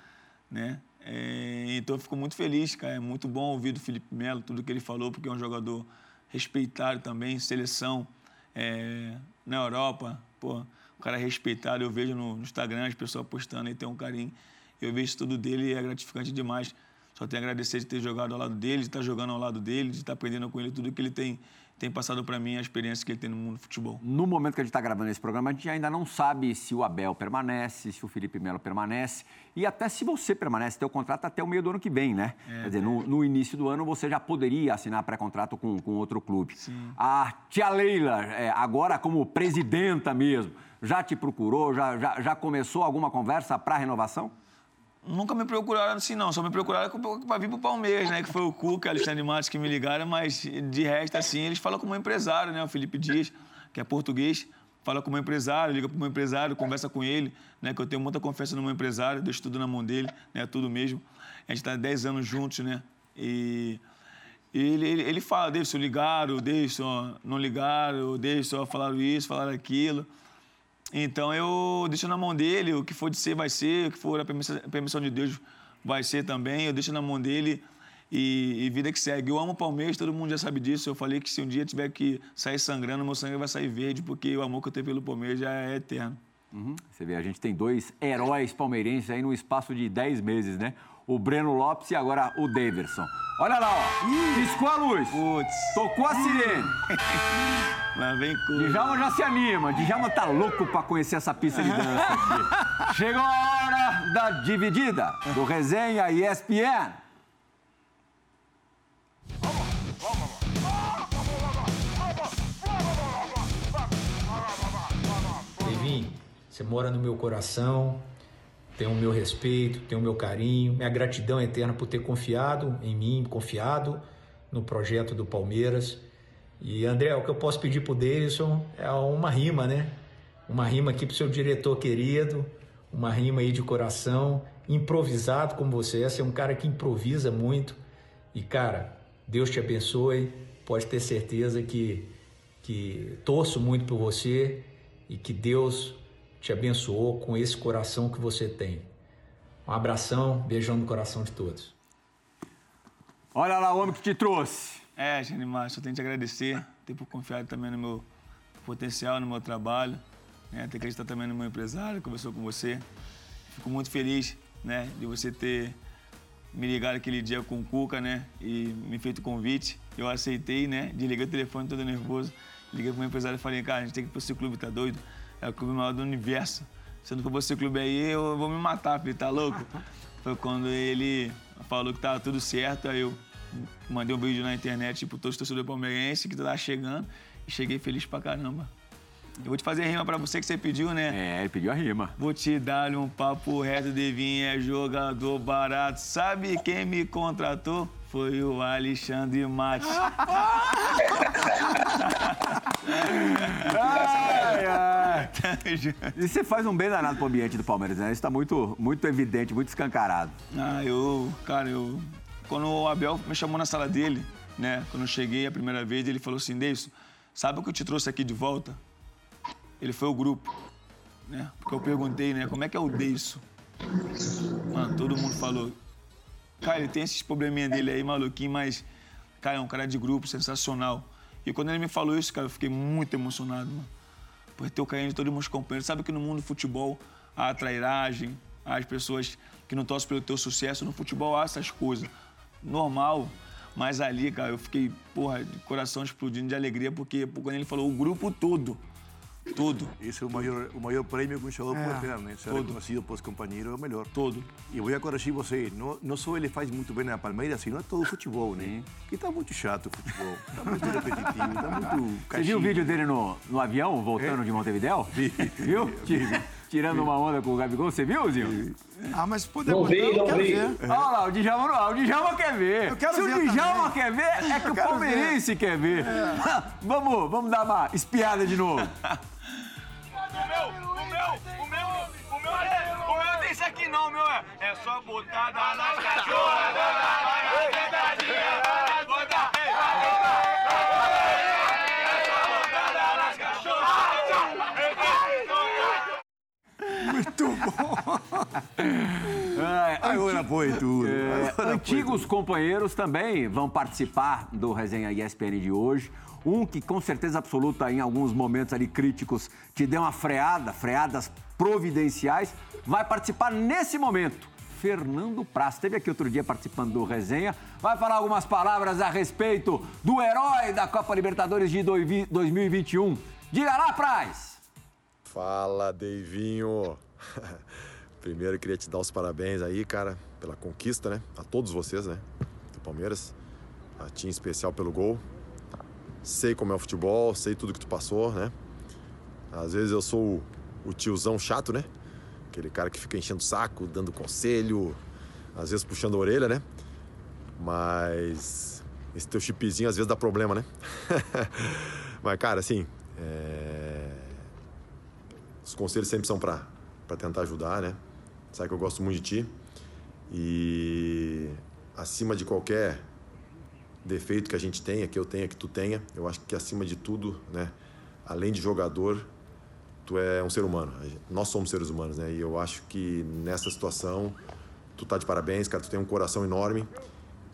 né? É, então eu fico muito feliz, cara. É muito bom ouvir do Felipe Melo tudo que ele falou, porque é um jogador respeitado também, seleção. é, na Europa, pô, um cara respeitado, eu vejo no, no Instagram as pessoas postando, ele tem um carinho. Eu vejo tudo dele e é gratificante demais. Só tenho a agradecer de ter jogado ao lado dele, de estar jogando ao lado dele, de estar aprendendo com ele tudo que ele tem, tem passado para mim, a experiência que ele tem no mundo do futebol. No momento que a gente está gravando esse programa, a gente ainda não sabe se o Abel permanece, se o Felipe Melo permanece e até se você permanece. Teu contrato até o meio do ano que vem, né? É, Quer dizer, no, no início do ano você já poderia assinar pré-contrato com, com outro clube. Sim. A tia Leila, é, agora como presidenta mesmo, já te procurou, já, já, já começou alguma conversa para renovação? Nunca me procuraram assim, não. Só me procuraram para vir pro Palmeiras, né? Que foi o Cuca, Alexandre Matos que me ligaram, mas de resto, assim, eles falam como empresário, né? O Felipe Dias, que é português, fala como empresário, liga pro meu empresário, conversa com ele, né? Que eu tenho muita confiança no meu empresário, deixo tudo na mão dele, né? Tudo mesmo. A gente está 10 anos juntos, né? E e ele, ele, ele fala, Davidson, ligaram, Davidson, não ligaram, Davidson, falaram isso, falaram aquilo. Então eu deixo na mão dele, o que for de ser vai ser, o que for a permissão, de Deus vai ser também. Eu deixo na mão dele e, e, vida que segue. Eu amo o Palmeiras, todo mundo já sabe disso. Eu falei que se um dia tiver que sair sangrando, meu sangue vai sair verde, porque o amor que eu tenho pelo Palmeiras já é eterno. Uhum. Você vê, a gente tem dois heróis palmeirenses aí no espaço de 10 meses, né? O Breno Lopes e agora o Daverson. Olha lá, ó. Piscou a luz. Putz. Tocou a sirene. Lá vem coisa. Djalma já se anima. Djalma tá louco pra conhecer essa pista de dança aqui. Chegou a hora da dividida do Resenha ESPN. Levin, você mora no meu coração, tem o meu respeito, tem o meu carinho, minha gratidão eterna por ter confiado em mim, confiado no projeto do Palmeiras. E André, o que eu posso pedir pro Davidson é uma rima, né? Uma rima aqui pro seu diretor querido, uma rima aí de coração, improvisado como você é, você é um cara que improvisa muito. E cara, Deus te abençoe, pode ter certeza que que torço muito por você e que Deus te abençoou com esse coração que você tem. Um abração, beijão no coração de todos. Olha lá o homem que te trouxe. É, Gene Márcio, eu tenho que te agradecer, ter por confiar também no meu potencial, no meu trabalho, né, ter acreditado também no meu empresário, conversou com você. Fico muito feliz né, de você ter me ligado aquele dia com o Cuca, né, e me feito o convite. Eu aceitei, né, desliguei o telefone todo nervoso, liguei pro meu empresário e falei, cara, a gente tem que ir pro seu clube, tá doido? É o clube maior do universo. Se não for você clube aí, eu vou me matar, filho, tá louco? Foi quando ele falou que tava tudo certo, aí eu mandei um vídeo na internet tipo todos os torcedores palmeirenses que tava chegando e cheguei feliz pra caramba. Eu vou te fazer rima pra você que você pediu, né? É, ele pediu a rima. Vou te dar um papo reto, Devin é jogador barato. Sabe quem me contratou? Foi o Alexandre Matos. ai, ai. E você faz um bem danado pro ambiente do Palmeiras, né? Isso tá muito, muito evidente, muito escancarado. Ah, eu, cara, eu. Quando o Abel me chamou na sala dele, né? Quando eu cheguei a primeira vez, ele falou assim: Deison, sabe o que eu te trouxe aqui de volta? Ele foi o grupo, né? Porque eu perguntei, né? Como é que é o Deison? Mano, todo mundo falou. Cara, ele tem esses probleminha dele aí, maluquinho, mas, cara, é um cara de grupo sensacional. E quando ele me falou isso, cara, eu fiquei muito emocionado, mano. Por ter o carinho de todos os meus companheiros. Sabe que no mundo do futebol há a trairagem, as pessoas que não torcem pelo teu sucesso. No futebol há essas coisas. Normal. Mas ali, cara, eu fiquei, porra, de coração explodindo de alegria, porque quando ele falou o grupo todo, todo. Esse é o maior, o maior prêmio que um jogador pode ter, né? Ser Todo. reconhecido pelos companheiros é o melhor. Todo. E vou corrigir você, não, não só ele faz muito bem na Palmeiras, sino é todo o futebol, né? Que tá muito chato o futebol, tá muito repetitivo, tá muito Você viu o vídeo dele no, no avião, voltando de Montevidéu? Viu? Ti- Tirando uma onda com o Gabigol, você viu, Zinho? Ah, mas vi, eu não quero vi. ver. Olha lá, o Djalma não, o Djalma quer ver. Eu quero Se ver o Djalma também. quer ver, é que o palmeirense quer ver. vamos, vamos dar uma espiada de novo. Aqui não, meu é. É só botada nas cachorras, botar sentadinha, botar, É botada nas cachorras. Muito bom. É, Agora foi tudo. é, Agora foi antigos companheiros também vão participar do Resenha ESPN de hoje. Um que com certeza absoluta em alguns momentos ali críticos te deu uma freada, freadas providenciais, vai participar nesse momento. Fernando Praz, esteve aqui outro dia participando do Resenha, vai falar algumas palavras a respeito do herói da Copa Libertadores de 2021. Diga lá, Praz! Fala, Deivinho! Primeiro, queria te dar os parabéns aí, cara, pela conquista, né? A todos vocês, né? Do Palmeiras. A ti em especial pelo gol. Sei como é o futebol, sei tudo que tu passou, né? Às vezes eu sou o, o tiozão chato, né? Aquele cara que fica enchendo o saco, dando conselho, às vezes puxando a orelha, né? Mas esse teu chipzinho às vezes dá problema, né? Mas, cara, assim, é... os conselhos sempre são pra, pra tentar ajudar, né? Sabe que eu gosto muito de ti. E acima de qualquer defeito que a gente tenha, que eu tenha, que tu tenha, eu acho que acima de tudo, né? Além de jogador, tu é um ser humano. Nós somos seres humanos, né? E eu acho que nessa situação, tu tá de parabéns, cara. Tu tem um coração enorme.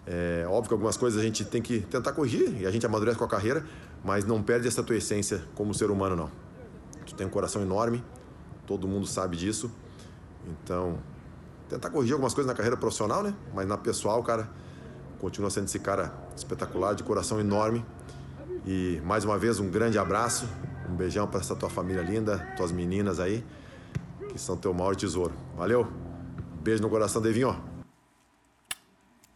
É óbvio que algumas coisas a gente tem que tentar corrigir e a gente amadurece com a carreira, mas não perde essa tua essência como ser humano, não. Tu tem um coração enorme, todo mundo sabe disso. Então, tentar corrigir algumas coisas na carreira profissional, né? Mas na pessoal, cara, continua sendo esse cara espetacular, de coração enorme. E mais uma vez, um grande abraço, um beijão para essa tua família linda, tuas meninas aí, que são teu maior tesouro. Valeu? Beijo no coração, Devinho.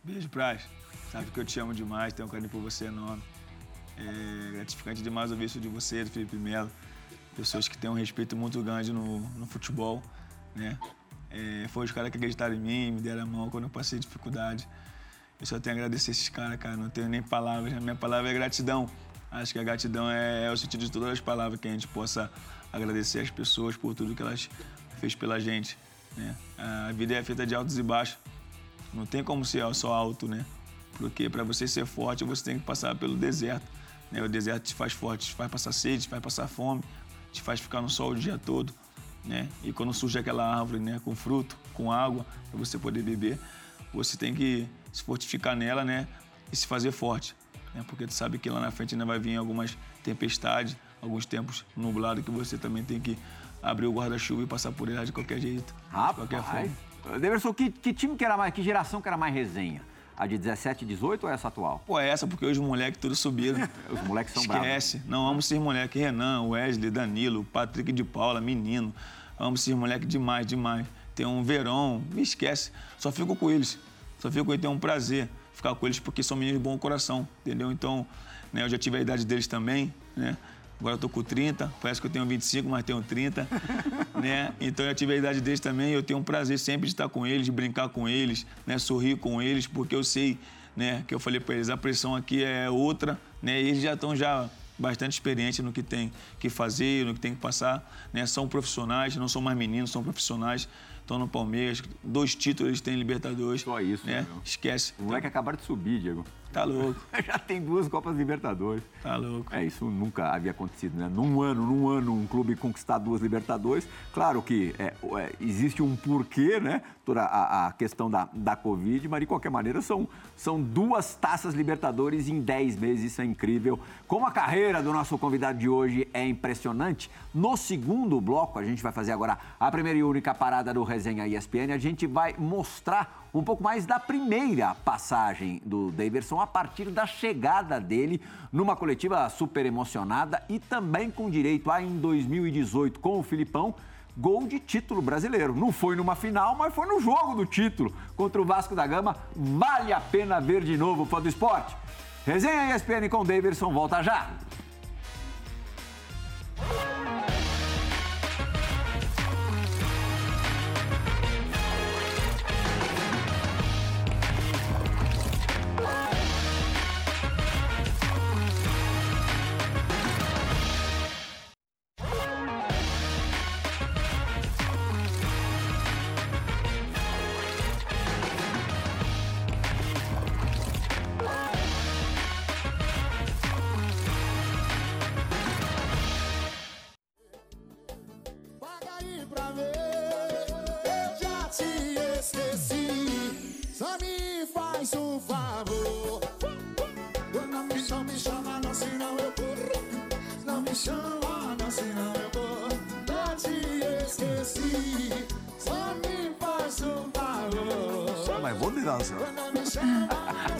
Beijo, Praz. Sabe que eu te amo demais, tenho um carinho por você enorme. É gratificante demais ouvir isso de você, do Felipe Melo. Pessoas que têm um respeito muito grande no, no futebol, né? É, foi os caras que acreditaram em mim, me deram a mão quando eu passei dificuldade. Eu só tenho a agradecer esses caras, cara. Não tenho nem palavras. A minha palavra é gratidão. Acho que a gratidão é, é, o sentido de todas as palavras, que a gente possa agradecer as pessoas por tudo que elas fez pela gente. Né? A vida é feita de altos e baixos. Não tem como ser só alto, né? Porque para você ser forte, você tem que passar pelo deserto. Né? O deserto te faz forte, te faz passar sede, te faz passar fome, te faz ficar no sol o dia todo. Né? E quando surge aquela árvore né, com fruto, com água, para você poder beber, você tem que se fortificar nela né, e se fazer forte. Né? Porque tu sabe que lá na frente ainda vai vir algumas tempestades, alguns tempos nublados que você também tem que abrir o guarda-chuva e passar por ele de qualquer jeito, Rapaz. de qualquer forma. Deverson, que, que time que era mais, que geração que era mais resenha? A de 17, 18 ou essa atual? Pô, é essa porque hoje os moleques tudo subiram. Os moleques são bravos. Esquece. Não, amo esses moleques. Renan, Wesley, Danilo, Patrick de Paula, menino. Amo esses moleques demais, demais. Tem um Verão, me esquece. Só fico com eles. Só fico com eles, tenho um prazer ficar com eles porque são meninos de bom coração, entendeu? Então, né, eu já tive a idade deles também, né? Agora eu tô com 30, parece que eu tenho 25, mas tenho 30, né? Então eu já tive a idade deles também e eu tenho um prazer sempre de estar com eles, de brincar com eles, né? Sorrir com eles, porque eu sei, né? Que eu falei para eles, a pressão aqui é outra, né? E eles já estão já bastante experientes no que tem que fazer, no que tem que passar, né? São profissionais, não são mais meninos, são profissionais. Estão no Palmeiras, dois títulos eles têm Libertadores. Só isso, né? meu. Esquece. O moleque acabaram de subir, Diego. Tá louco. Já tem duas Copas Libertadores. Tá louco. É, isso nunca havia acontecido, né? Num ano, num ano, um clube conquistar duas Libertadores. Claro que é, é, existe um porquê, né? Toda a, a, questão da, da Covid, mas de qualquer maneira são, são duas taças Libertadores em 10 meses, isso é incrível. Como a carreira do nosso convidado de hoje é impressionante, no segundo bloco, a gente vai fazer agora a primeira e única parada do Resenha ESPN, a gente vai mostrar um pouco mais da primeira passagem do Daverson a partir da chegada dele numa coletiva super emocionada e também com direito a, em 2018, com o Filipão, gol de título brasileiro. Não foi numa final, mas foi no jogo do título contra o Vasco da Gama. Vale a pena ver de novo, fã do esporte. Resenha ESPN com Daverson, volta já!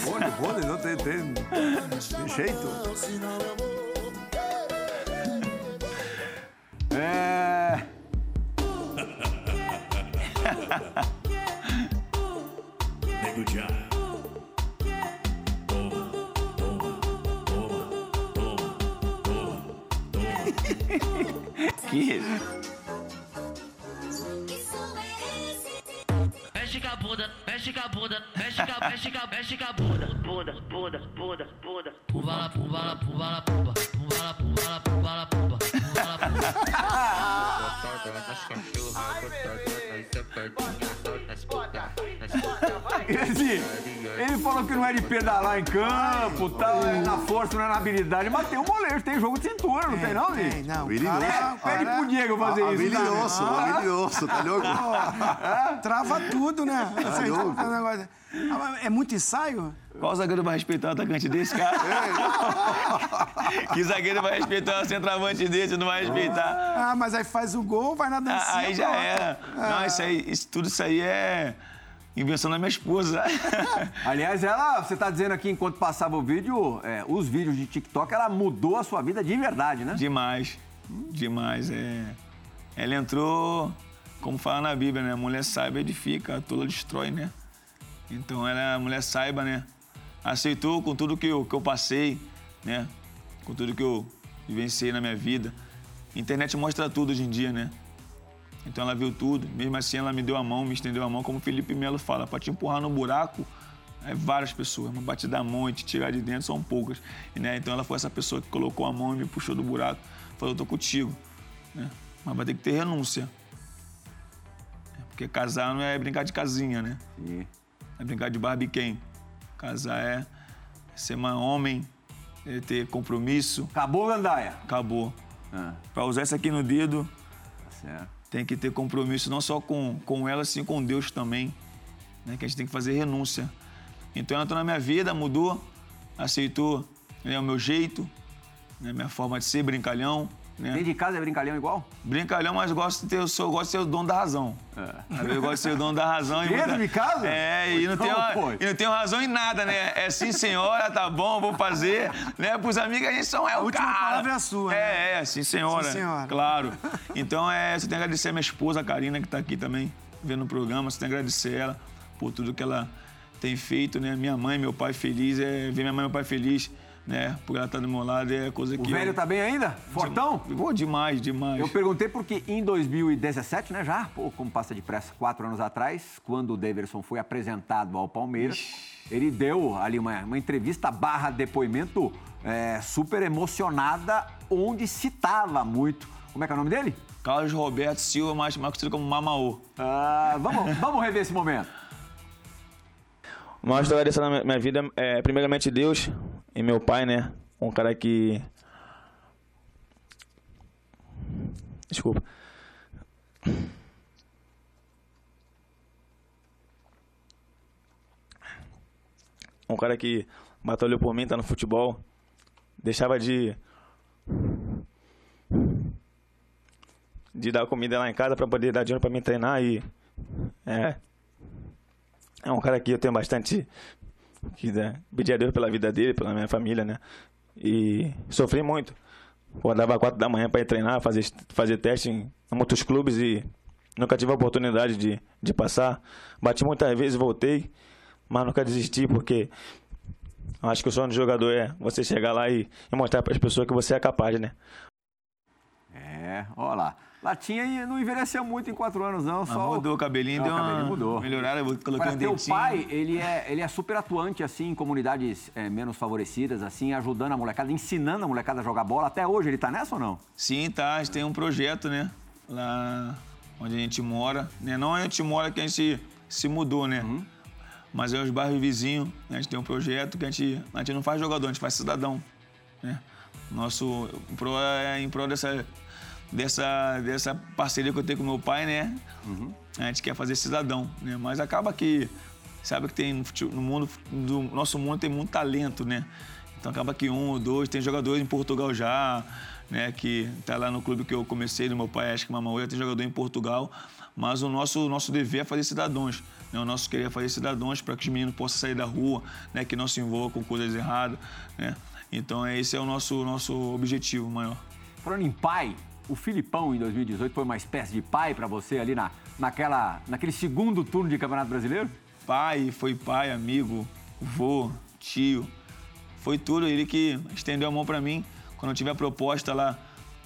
Bonde, bonde, não tem, tem, tem jeito. this que não é de pedalar em campo, tal, é na força, não é na habilidade, mas tem um molejo, tem jogo de cintura, não tem, não, Tem, não. Habilidoso. cara- Pede pro Diego fazer isso. Habilidoso, tá? habilidoso, tá louco? Trava tudo, né? Um negócio- Ah, É muito ensaio? Qual zagueiro vai respeitar um atacante desse, cara? que zagueiro vai respeitar um centroavante desse? Não vai respeitar. Ah, mas aí faz o gol, vai na dancinha. Ah, aí já era. Não, isso aí, isso, tudo isso aí é invenção da minha esposa. Aliás, ela, você tá dizendo aqui enquanto passava o vídeo, é, os vídeos de TikTok, ela mudou a sua vida de verdade, né? Demais. Demais. É... Ela entrou, como fala na Bíblia, né? A mulher saiba edifica, a tola destrói, né? Então ela, a mulher saiba, né? Aceitou com tudo que eu, que eu passei, né? Com tudo que eu vivenciei na minha vida. A internet mostra tudo hoje em dia, né? Então ela viu tudo. Mesmo assim, ela me deu a mão, me estendeu a mão, como o Felipe Melo fala, para te empurrar no buraco, é várias pessoas, mas bater da mão e te tirar de dentro são poucas. E, né? Então ela foi essa pessoa que colocou a mão e me puxou do buraco, falou, eu tô contigo. Né? Mas vai ter que ter renúncia. É, Porque casar não é brincar de casinha, né? Sim. É brincar de barbiquém. Casar é ser um homem, é ter compromisso. Acabou, Gandaia? Acabou. Ah, Pra usar isso aqui no dedo, tá certo. Tem que ter compromisso não só com, com ela, sim com Deus também. Né? Que a gente tem que fazer renúncia. Então ela entrou na minha vida, mudou, aceitou né, o meu jeito, né, minha forma de ser brincalhão. Né? Dentro de casa é brincalhão igual? Brincalhão, mas gosto de ter, eu sou- gosto de ser o dono da razão. Eu gosto de ser o dono da razão. Dentro muita- de casa? É, e não, Então, tenho, pô. e não tenho razão em nada, né? É sim, senhora, tá bom, vou fazer. Né? Pros amigos a gente só é o última cara. palavra é a sua, né? É, é, sim, senhora. Sim, senhora. Claro. Então, é, você tem que agradecer a minha esposa, a Karina, que tá aqui também, vendo o programa. Você tem que agradecer ela por tudo que ela tem feito, né? Minha mãe, meu pai feliz, é, ver minha mãe e meu pai feliz, né? Por ela estar do meu lado é coisa O que... velho eu, tá bem ainda? Fortão? Pô, demais, demais. Eu perguntei porque em 2017, né, já, pô, como passa depressa, quatro anos atrás, quando o Daverson foi apresentado ao Palmeiras, ele deu ali uma, uma entrevista barra depoimento é, super emocionada, onde citava muito. Como é que é o nome dele? Carlos Roberto Silva, mais, mais conhecido como Mamaô. Ah, vamos, vamos rever esse momento. O maior história dessa na minha- minha vida é, primeiramente, Deus e meu pai, né? Um cara que. Desculpa. Um cara que batalhou por mim, tá no futebol. Deixava de. de dar comida lá em casa pra poder dar dinheiro pra mim treinar e. É. É um cara que eu tenho bastante que né, pedir a Deus pela vida dele, pela minha família, né? E sofri muito. Acordava quatro da manhã para ir treinar, fazer, fazer teste em, em muitos clubes e nunca tive a oportunidade de, de passar. Bati muitas vezes, voltei, mas nunca desisti porque acho que o sonho do jogador é você chegar lá e, e mostrar para as pessoas que você é capaz, né? É, olha lá. Latinha e não envelheceu muito em quatro anos, não. Mas Só mudou o cabelinho, Não, deu o cabelinho uma mudou. melhorada, eu coloquei Agora, um teu dentinho. pai, ele é, ele é super atuante, assim, em comunidades é, menos favorecidas, assim, ajudando a molecada, ensinando a molecada a jogar bola. Até hoje, ele tá nessa ou não? Sim, tá. A gente tem um projeto, né? Lá onde a gente mora. Né? Não onde a gente mora que a gente se mudou, né? Mas é os bairros vizinhos. né? A gente tem um projeto que a gente, a gente não faz jogador, a gente faz cidadão. Né? Nosso em prol, é em prol dessa, dessa, dessa parceria que eu tenho com meu pai, né? A gente quer fazer cidadão, né? Mas acaba que sabe que tem no, mundo, do nosso mundo tem muito talento, né? Então acaba que um ou dois, tem jogadores em Portugal já, né? Que tá lá no clube que eu comecei, do meu pai, acho que Mamaúia, tem jogador em Portugal. Mas o nosso, nosso dever é fazer cidadãos. Né? O nosso querer é fazer cidadãos para que os meninos possam sair da rua, né? que não se envolvam com coisas erradas. Né? Então esse é o nosso, nosso objetivo maior. Falando em pai, o Filipão em 2018 foi uma espécie de pai para você ali na, naquela, naquele segundo turno de Campeonato Brasileiro? Pai, foi pai, amigo, vô, tio. Foi tudo. Ele que estendeu a mão para mim quando eu tive a proposta lá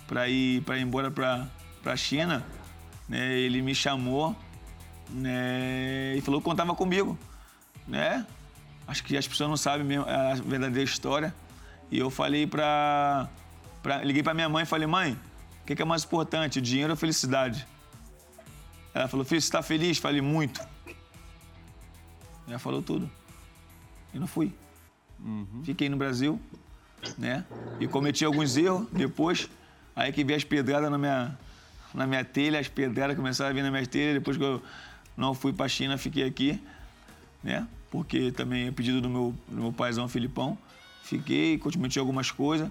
para ir, pra ir embora para a China. Né? Ele me chamou né? e falou que contava comigo. Né? Acho que as pessoas não sabem mesmo a verdadeira história. E eu falei para. Liguei para minha mãe e falei: mãe, o que, que é mais importante, dinheiro ou felicidade? Ela falou: filho, você está feliz? Falei: muito. Já falou tudo. E não fui. Fiquei no Brasil, né? E cometi alguns erros depois. Aí que vi as pedradas na minha, na minha telha, as pedradas começaram a vir na minha telha. Depois que eu não fui para a China, fiquei aqui, né? Porque também é pedido do meu, do meu paizão Filipão. Fiquei, cometi algumas coisas.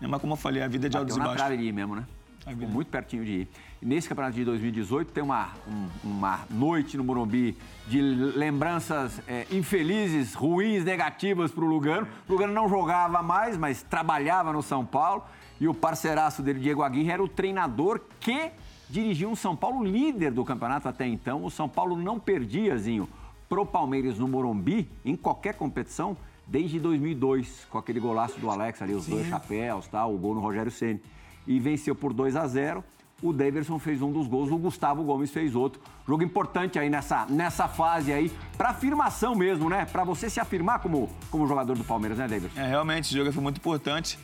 Né? Mas como eu falei, a vida é de altos Bateu e na baixos. ir mesmo, né? Ficou muito pertinho de ir. E nesse campeonato de 2018 tem uma, um- uma noite no Morumbi de lembranças é, infelizes, ruins, negativas para o Lugano. O Lugano não jogava mais, mas trabalhava no São Paulo. E o parceiraço dele, Diego Aguirre, era o treinador que dirigia um São Paulo líder do campeonato até então. O São Paulo não perdia, Zinho, pro Palmeiras no Morumbi, em qualquer competição, desde 2002, com aquele golaço do Alex ali, os dois chapéus, tal, o gol no Rogério Ceni. E venceu por 2 a 0 O Daverson fez um dos gols, o Gustavo Gomes fez outro. Jogo importante aí nessa, nessa fase aí, pra afirmação mesmo, né? Pra você se afirmar como, como jogador do Palmeiras, né, Daverson? É, realmente, esse jogo foi muito importante.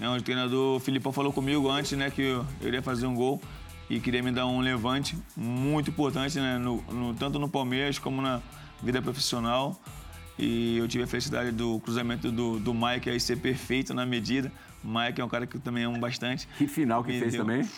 Né, o treinador Filipão falou comigo antes, né, que eu iria fazer um gol e queria me dar um levante muito importante, né, no, no- tanto no Palmeiras como na vida profissional. E eu tive a felicidade do cruzamento do, do Mike aí ser perfeito na medida. Mike é um cara que eu também amo bastante. Que final que Me fez deu- também.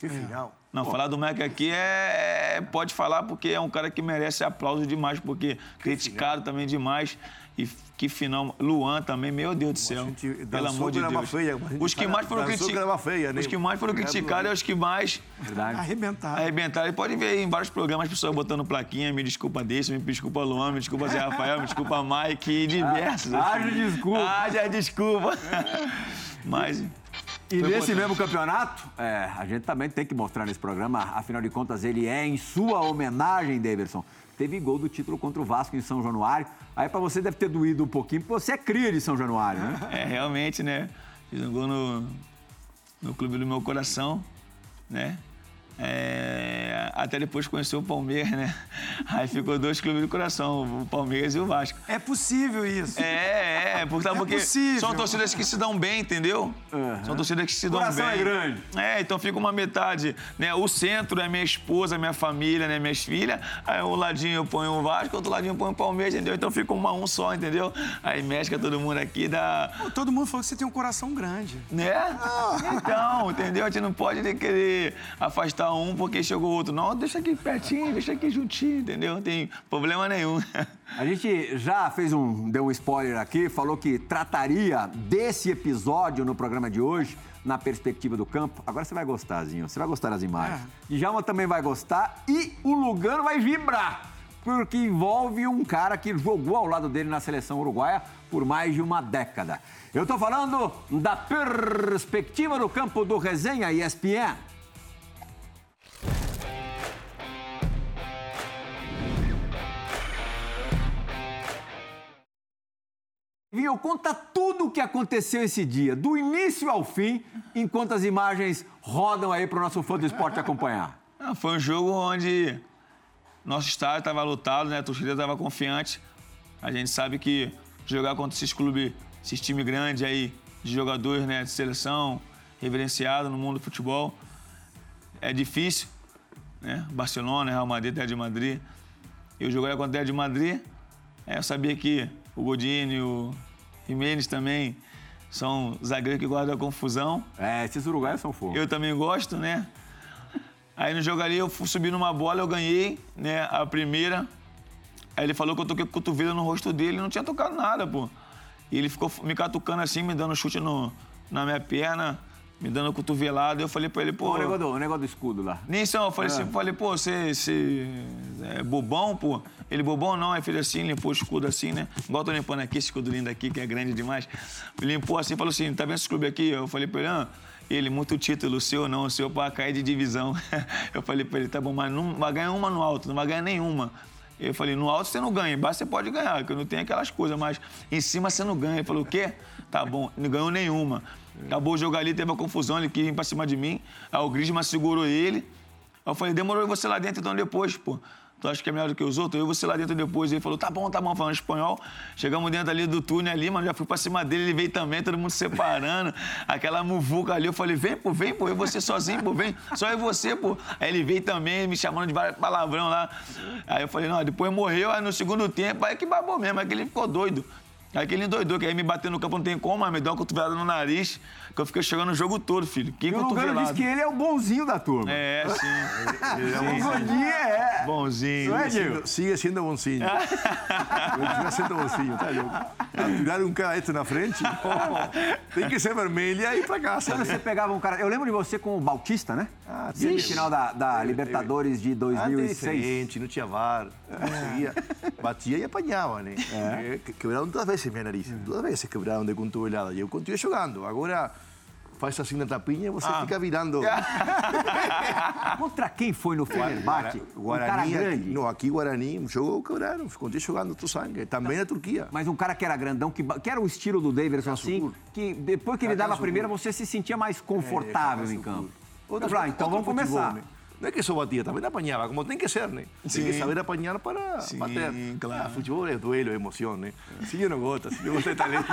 Que final. Não, falar do Mike aqui é, é- Pode falar porque é um cara que merece aplauso demais, porque criticado também demais. E que final. Luan também, meu Deus do céu. Pelo amor de Deus. feia, a gente os que mais foram criticados. né? Os que mais foram criticados é os que mais. Verdade. Arrebentaram. Arrebentaram. E pode ver aí em vários programas as pessoas botando plaquinha, me desculpa desse, me desculpa Luan, me desculpa Zé Rafael, me desculpa Mike, e diversos. Ah, assim. haja desculpa. Haja desculpa. Mas. E foi nesse importante. mesmo campeonato, é, a gente também tem que mostrar nesse programa, afinal de contas, ele é em sua homenagem, Daverson. Teve gol do título contra o Vasco em São Januário. Aí pra você deve ter doído um pouquinho, porque você é cria de São Januário, né? É, realmente, né? Fiz um gol no, no clube do meu coração, né? É, até depois conheceu o Palmeiras, né? Aí ficou dois clubes do coração, o Palmeiras e o Vasco. É possível isso. É, é, porque, sabe É porque possível. são torcidas que se dão bem, entendeu? São torcidas que se dão Coração bem. é grande. É, então fica uma metade, né? O centro é minha esposa, minha família, né? Minhas filhas. Aí um ladinho eu ponho o Vasco, outro ladinho eu ponho o Palmeiras, entendeu? Então fica uma um só, entendeu? Aí mescla todo mundo aqui, dá... Pô, Todo mundo falou que você tem um coração grande. Né? Então, entendeu? A gente não pode querer afastar um porque chegou outro. Não, deixa aqui pertinho, deixa aqui juntinho, entendeu? Não tem problema nenhum. A gente já fez um, deu um spoiler aqui, falou que trataria desse episódio no programa de hoje, na perspectiva do campo. Agora você vai gostar, Zinho, você vai gostar das imagens. Djalma também vai gostar e o Lugano vai vibrar, porque envolve um cara que jogou ao lado dele na seleção uruguaia por mais de uma década. Eu tô falando da perspectiva do campo do Resenha ESPN. Vinho, conta tudo o que aconteceu esse dia, do início ao fim, enquanto as imagens rodam aí para o nosso fã do esporte acompanhar. Ah, foi um jogo onde nosso estádio estava lotado, né? A torcida estava confiante. A gente sabe que jogar contra esses clubes, esses times grandes aí, de jogadores né, de seleção, reverenciado no mundo do futebol, é difícil. Né? Barcelona, Real Madrid, Atlético de Madrid. Eu joguei contra o Atlético de Madrid. é, eu sabia que o Godinho, o Jimenez também são zagueiros que guardam a confusão. É, esses uruguaios são fogo. Eu também gosto, né? Aí no jogo ali eu fui subir numa bola, eu ganhei, né? A primeira. Aí ele falou que eu toquei com o cotovelo no rosto dele não tinha tocado nada, pô. E ele ficou me catucando assim, me dando chute no, na minha perna, me dando cotovelada. Eu falei pra ele, pô. O negócio do, o negócio do escudo lá. Nisso, eu falei, Ah. assim, falei pô, você, você é bobão, pô? Ele, bobão não, aí fez assim, limpou o escudo assim, né? Igual tô limpando aqui, esse escudo lindo aqui, que é grande demais. Limpou assim, falou assim, tá vendo esse clube aqui? Eu falei pra ele, ah, ele, muito título, o seu não, o seu pra cair de divisão. Eu falei pra ele, tá bom, mas não vai ganhar uma no alto, não vai ganhar nenhuma. Eu falei, no alto você não ganha, embaixo você pode ganhar, que eu não tenho aquelas coisas, mas em cima você não ganha. Ele falou, o quê? Tá bom, não ganhou nenhuma. Acabou o jogo ali, teve uma confusão, ele quis vir pra cima de mim. Aí o Griezmann segurou ele. Aí eu falei, demorou você lá dentro então depois, pô. Tu acha que é melhor do que os outros? Eu e você lá dentro depois. Ele falou, tá bom, tá bom, falando espanhol. Chegamos dentro ali do túnel ali, mano, já fui pra cima dele, ele veio também, todo mundo separando. Aquela muvuca ali, eu falei, vem, pô, vem, pô, eu e você sozinho, pô, vem. Só eu você, pô. Aí ele veio também, me chamando de vários palavrão lá. Aí eu falei, não, depois morreu, aí no segundo tempo, aí que babou mesmo, aí que ele ficou doido. Aí que ele endoidou, que aí me bateu no campo, não tem como, mas me deu uma cotovelada no nariz, que eu fiquei chegando o jogo todo, filho. Que E o Lugano disse que ele é o bonzinho da turma. É, sim. Ele é O bonzinho. É. Bonzinho. Não é, Diego? sendo, sigue sendo bonzinho. Continua sendo bonzinho, tá louco? Atirar um cara este na frente, tem que ser vermelho e ir pra casa. Quando né? você pegava um cara. Eu lembro de você com o Bautista, né? Ah, sim. Semifinal da, da Libertadores de Antes 2006. diferente, não tinha VAR, conseguia, batia e apanhava, né? É, que- Quebraram duas vezes minha nariz, duas vezes quebraram de cotovelada. E eu continuei jogando. Agora faz assim na tapinha e você fica virando. Contra quem foi no Fenerbahçe? Um Guarani, aqui, grande. não, aqui Guarani, um jogo quebraram, continuei jogando outro sangue. Também na Turquia. Mas um cara que era grandão, que, que era o estilo do Davidson, assim, que depois que ele dava a primeira, você se sentia mais confortável em campo. Outro- Eu falei, ah, então vamos futebol, começar. né? Não é que só batia, também apanhava, como tem que ser, né? Tem que Sim. saber apanhar para Sim, bater. claro. Ah, futebol é duelo, é emoção, né? Se eu não gosto, se eu gosto de talento.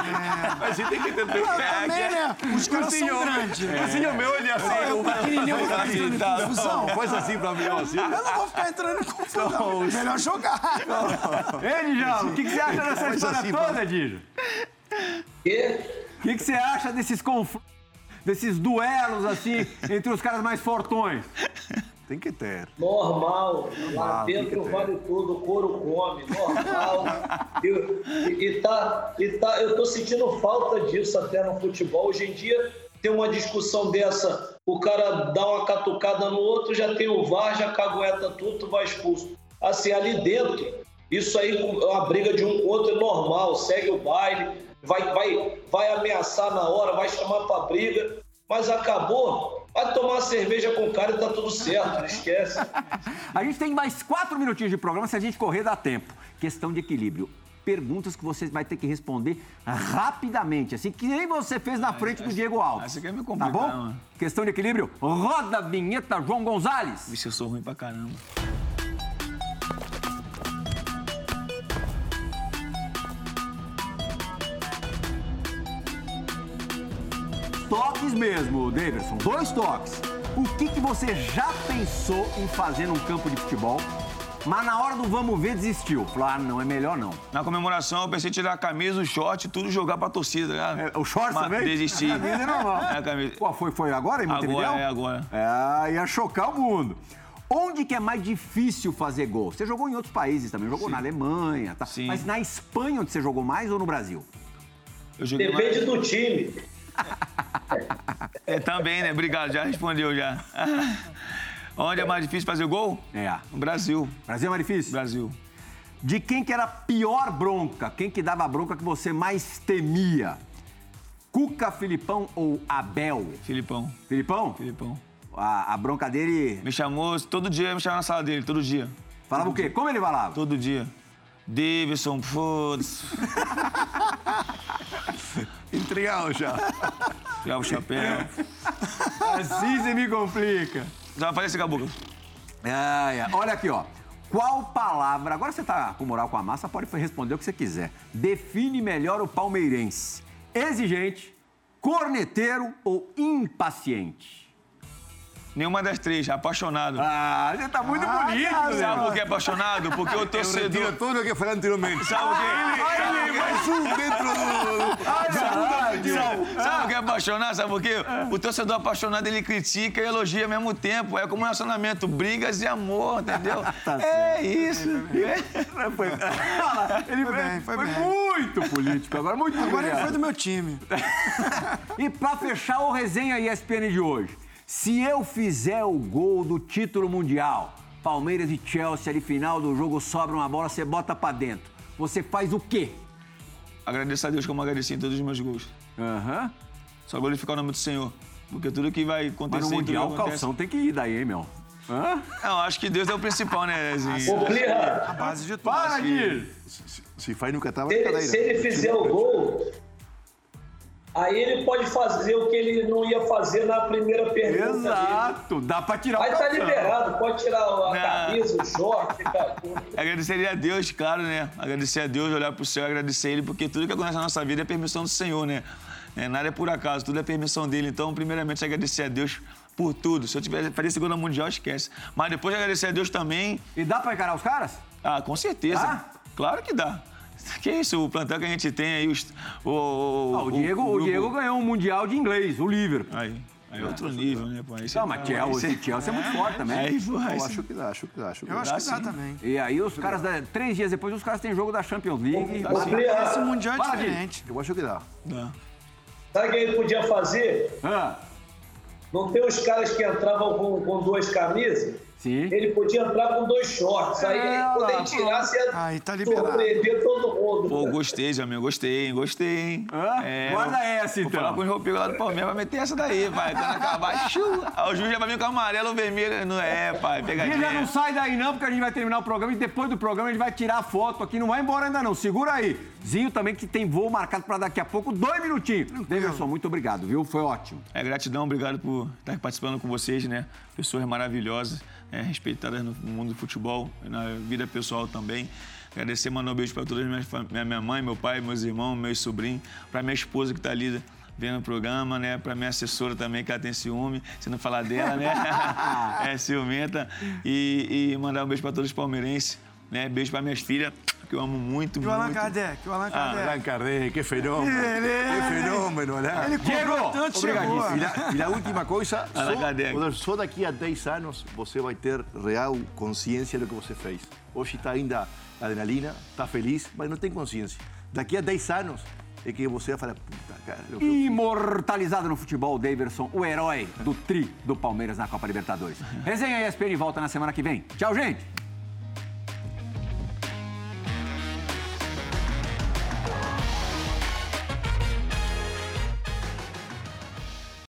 Mas você tem que ter... Também, né? Os caras são grandes. o meu, ele é assim. Eu, pequenininho, vou ficar entrando em confusão. Faz assim pra mim. Assim. Eu não vou ficar entrando em confusão. Melhor jogar. Ei, Dijão, o que, que você acha dessa história assim, toda, Dijo? E O que, que você acha desses confrontos, desses duelos, assim, entre os caras mais fortões? Tem que ter. normal, lá tem dentro que ter. vale tudo, o couro come, normal. e, e, tá, e tá, eu tô sentindo falta disso até no futebol. Hoje em dia tem uma discussão dessa, o cara dá uma catucada no outro, já tem o VAR, já cagueta tudo, tu vai expulso. Assim, ali dentro, isso aí é uma briga de um com o outro é normal, segue o baile, vai, vai, vai ameaçar na hora, vai chamar pra briga, mas acabou, vai tomar cerveja com o cara e tá tudo certo, não esquece. A gente tem mais quatro minutinhos de programa, se a gente correr dá tempo. Questão de equilíbrio. Perguntas que você vai ter que responder rapidamente, assim que nem você fez na frente do Diego Alves. Você quer me Tá complicar, bom? mano. Questão de equilíbrio, roda a vinheta João Gonzalez. Vixe, eu sou ruim pra caramba. Toques mesmo, Davidson, dois toques. O que, que você já pensou em fazer num campo de futebol, mas na hora do vamos ver desistiu? Falou, ah, não, é melhor não. Na comemoração, eu pensei em tirar a camisa, o short, tudo jogar pra torcida, né? É, o shorts Mas também? Desisti. A camisa é normal. É, a camisa. Pô, foi, foi agora em Montevideo? Agora, é agora. É, ia chocar o mundo. Onde que é mais difícil fazer gol? Você jogou em outros países também, jogou na Alemanha, tá? Sim. Mas na Espanha onde você jogou mais ou no Brasil? Eu joguei Depende mais- do time. É, também, né? Obrigado, já respondeu já. Onde é mais difícil fazer gol? É. No Brasil. Brasil é mais difícil? Brasil. De quem que era a pior bronca? Quem que dava a bronca que você mais temia? Cuca, Filipão ou Abel? Filipão. Filipão? Filipão. A, a bronca dele. Me chamou, todo dia me chamava na sala dele, todo dia. Falava o quê? Como ele falava? Todo dia. Davidson, foda-se. Entregado já. Tirava o chapéu. Assim você me complica. Já falei esse caboclo. Ai, ai. Olha aqui, ó. Qual palavra, agora você tá com moral com a massa, pode responder o que você quiser. Define melhor o palmeirense. Exigente, corneteiro ou impaciente? Nenhuma das três, apaixonado. Ah, você tá muito bonito, Sabe né? por que é apaixonado? Porque o Eu torcedor. retiro tudo o que falei anteriormente. Sabe o quê? Mais um dentro do... Sabe, sabe o que é apaixonado, sabe por quê? O torcedor apaixonado, ele critica e elogia ao mesmo tempo. É como um relacionamento, brigas e amor, entendeu? Tá é isso. Foi, ele foi, bem, foi foi bem. muito político, agora muito Agora ele foi do meu time. E pra fechar o resenha ESPN de hoje, se eu fizer o gol do título mundial, Palmeiras e Chelsea ali final do jogo sobra uma bola, você bota pra dentro. Você faz o quê? Agradeço a Deus como agradeci em todos os meus gols. Aham. Só glorificar o nome do Senhor. Porque tudo que vai acontecer... Mas no mundial o acontece- calção tem que ir daí, hein, meu? Hã? Não, acho que Deus é o principal, né, Zinho? Ô, Plirra, A base de tudo. Para, Gui! Se faz no Catar, se ele, se ele fizer o gol, aí ele pode fazer o que ele não ia fazer na primeira pergunta dele. Exato, dá pra tirar Aí o tá calção. liberado, pode tirar a Não. camisa, o short, fica tudo. Agradeceria a Deus, claro, né? Agradecer a Deus, olhar pro céu, agradecer Ele, porque tudo que acontece na nossa vida é permissão do Senhor, né? É, nada é por acaso, tudo é permissão dele. Então, primeiramente, agradecer a Deus por tudo. Se eu tivesse fazer segunda mundial, esquece. Mas depois agradecer a Deus também. E dá pra encarar os caras? Ah, com certeza. Dá? Claro que dá. Que isso, o plantão que a gente tem aí, os, o, o, Ah, o, Diego, o, grupo- Diego ganhou um mundial de inglês, o Liverpool. Aí, é outro nível, né? Pô, você- Não, mas Chelsea, aí você- Chelsea é muito forte também. Aí Eu acho que dá, acho que dá, acho que Eu dá. acho que dá sim. também. E aí os caras, da- três dias depois, os caras têm jogo da Champions League. Ô, Plirra, Esse mundial é diferente. Eu acho que dá. Dá. sabe o que ele podia fazer? Ah, Não tem os caras que entravam com, com duas camisas? Sim. Ele podia entrar com dois shorts. Aí, É, quando ele tirasse, ia Aí tá liberado. surpreender todo mundo. Pô, gostei, Jamil, gostei, hein? Gostei, hein? Hã? Guarda essa, Vou então. falar com os roupeiros lá do Palmeiras, vai meter essa daí, pai. Quando acabar, aí o juiz já vai vir com amarelo ou vermelho. Não é, pai, E pegadinha. já não sai daí não, porque a gente vai terminar o programa e depois do programa a gente vai tirar a foto aqui. Não vai embora ainda não, segura aí. Zinho também que tem voo marcado pra daqui a pouco, dois minutinhos. Deverson, muito obrigado, viu? Foi ótimo. É, gratidão, obrigado por estar participando com vocês, né? Pessoas maravilhosas, é, respeitadas no mundo do futebol, na vida pessoal também. Agradecer, mandar um beijo para todas as minhas fam- minha, minha mãe, meu pai, meus irmãos, meus sobrinhos, para minha esposa que está ali vendo o programa, né? Para minha assessora também, que ela tem ciúme, se não falar dela, né? é ciumenta. E, e mandar um beijo para todos os palmeirenses, né? Beijo para minhas filhas, que eu amo muito, E o Allan muito. Kardec, o Allan Ah, Kardec. Allan Kardec, que fenômeno. Ele- Que fenômeno, né? Ele cobrou tanto, chegou. E a, e a última coisa, Allan só, Kardec. só daqui a 10 anos você vai ter real consciência do que você fez. Hoje está ainda adrenalina, está feliz, mas não tem consciência. Daqui a 10 anos é que você vai falar, puta, cara, eu Imortalizado no futebol, Daverson, o herói do tri do Palmeiras na Copa Libertadores. Resenha ESPN volta na semana que vem. Tchau, gente!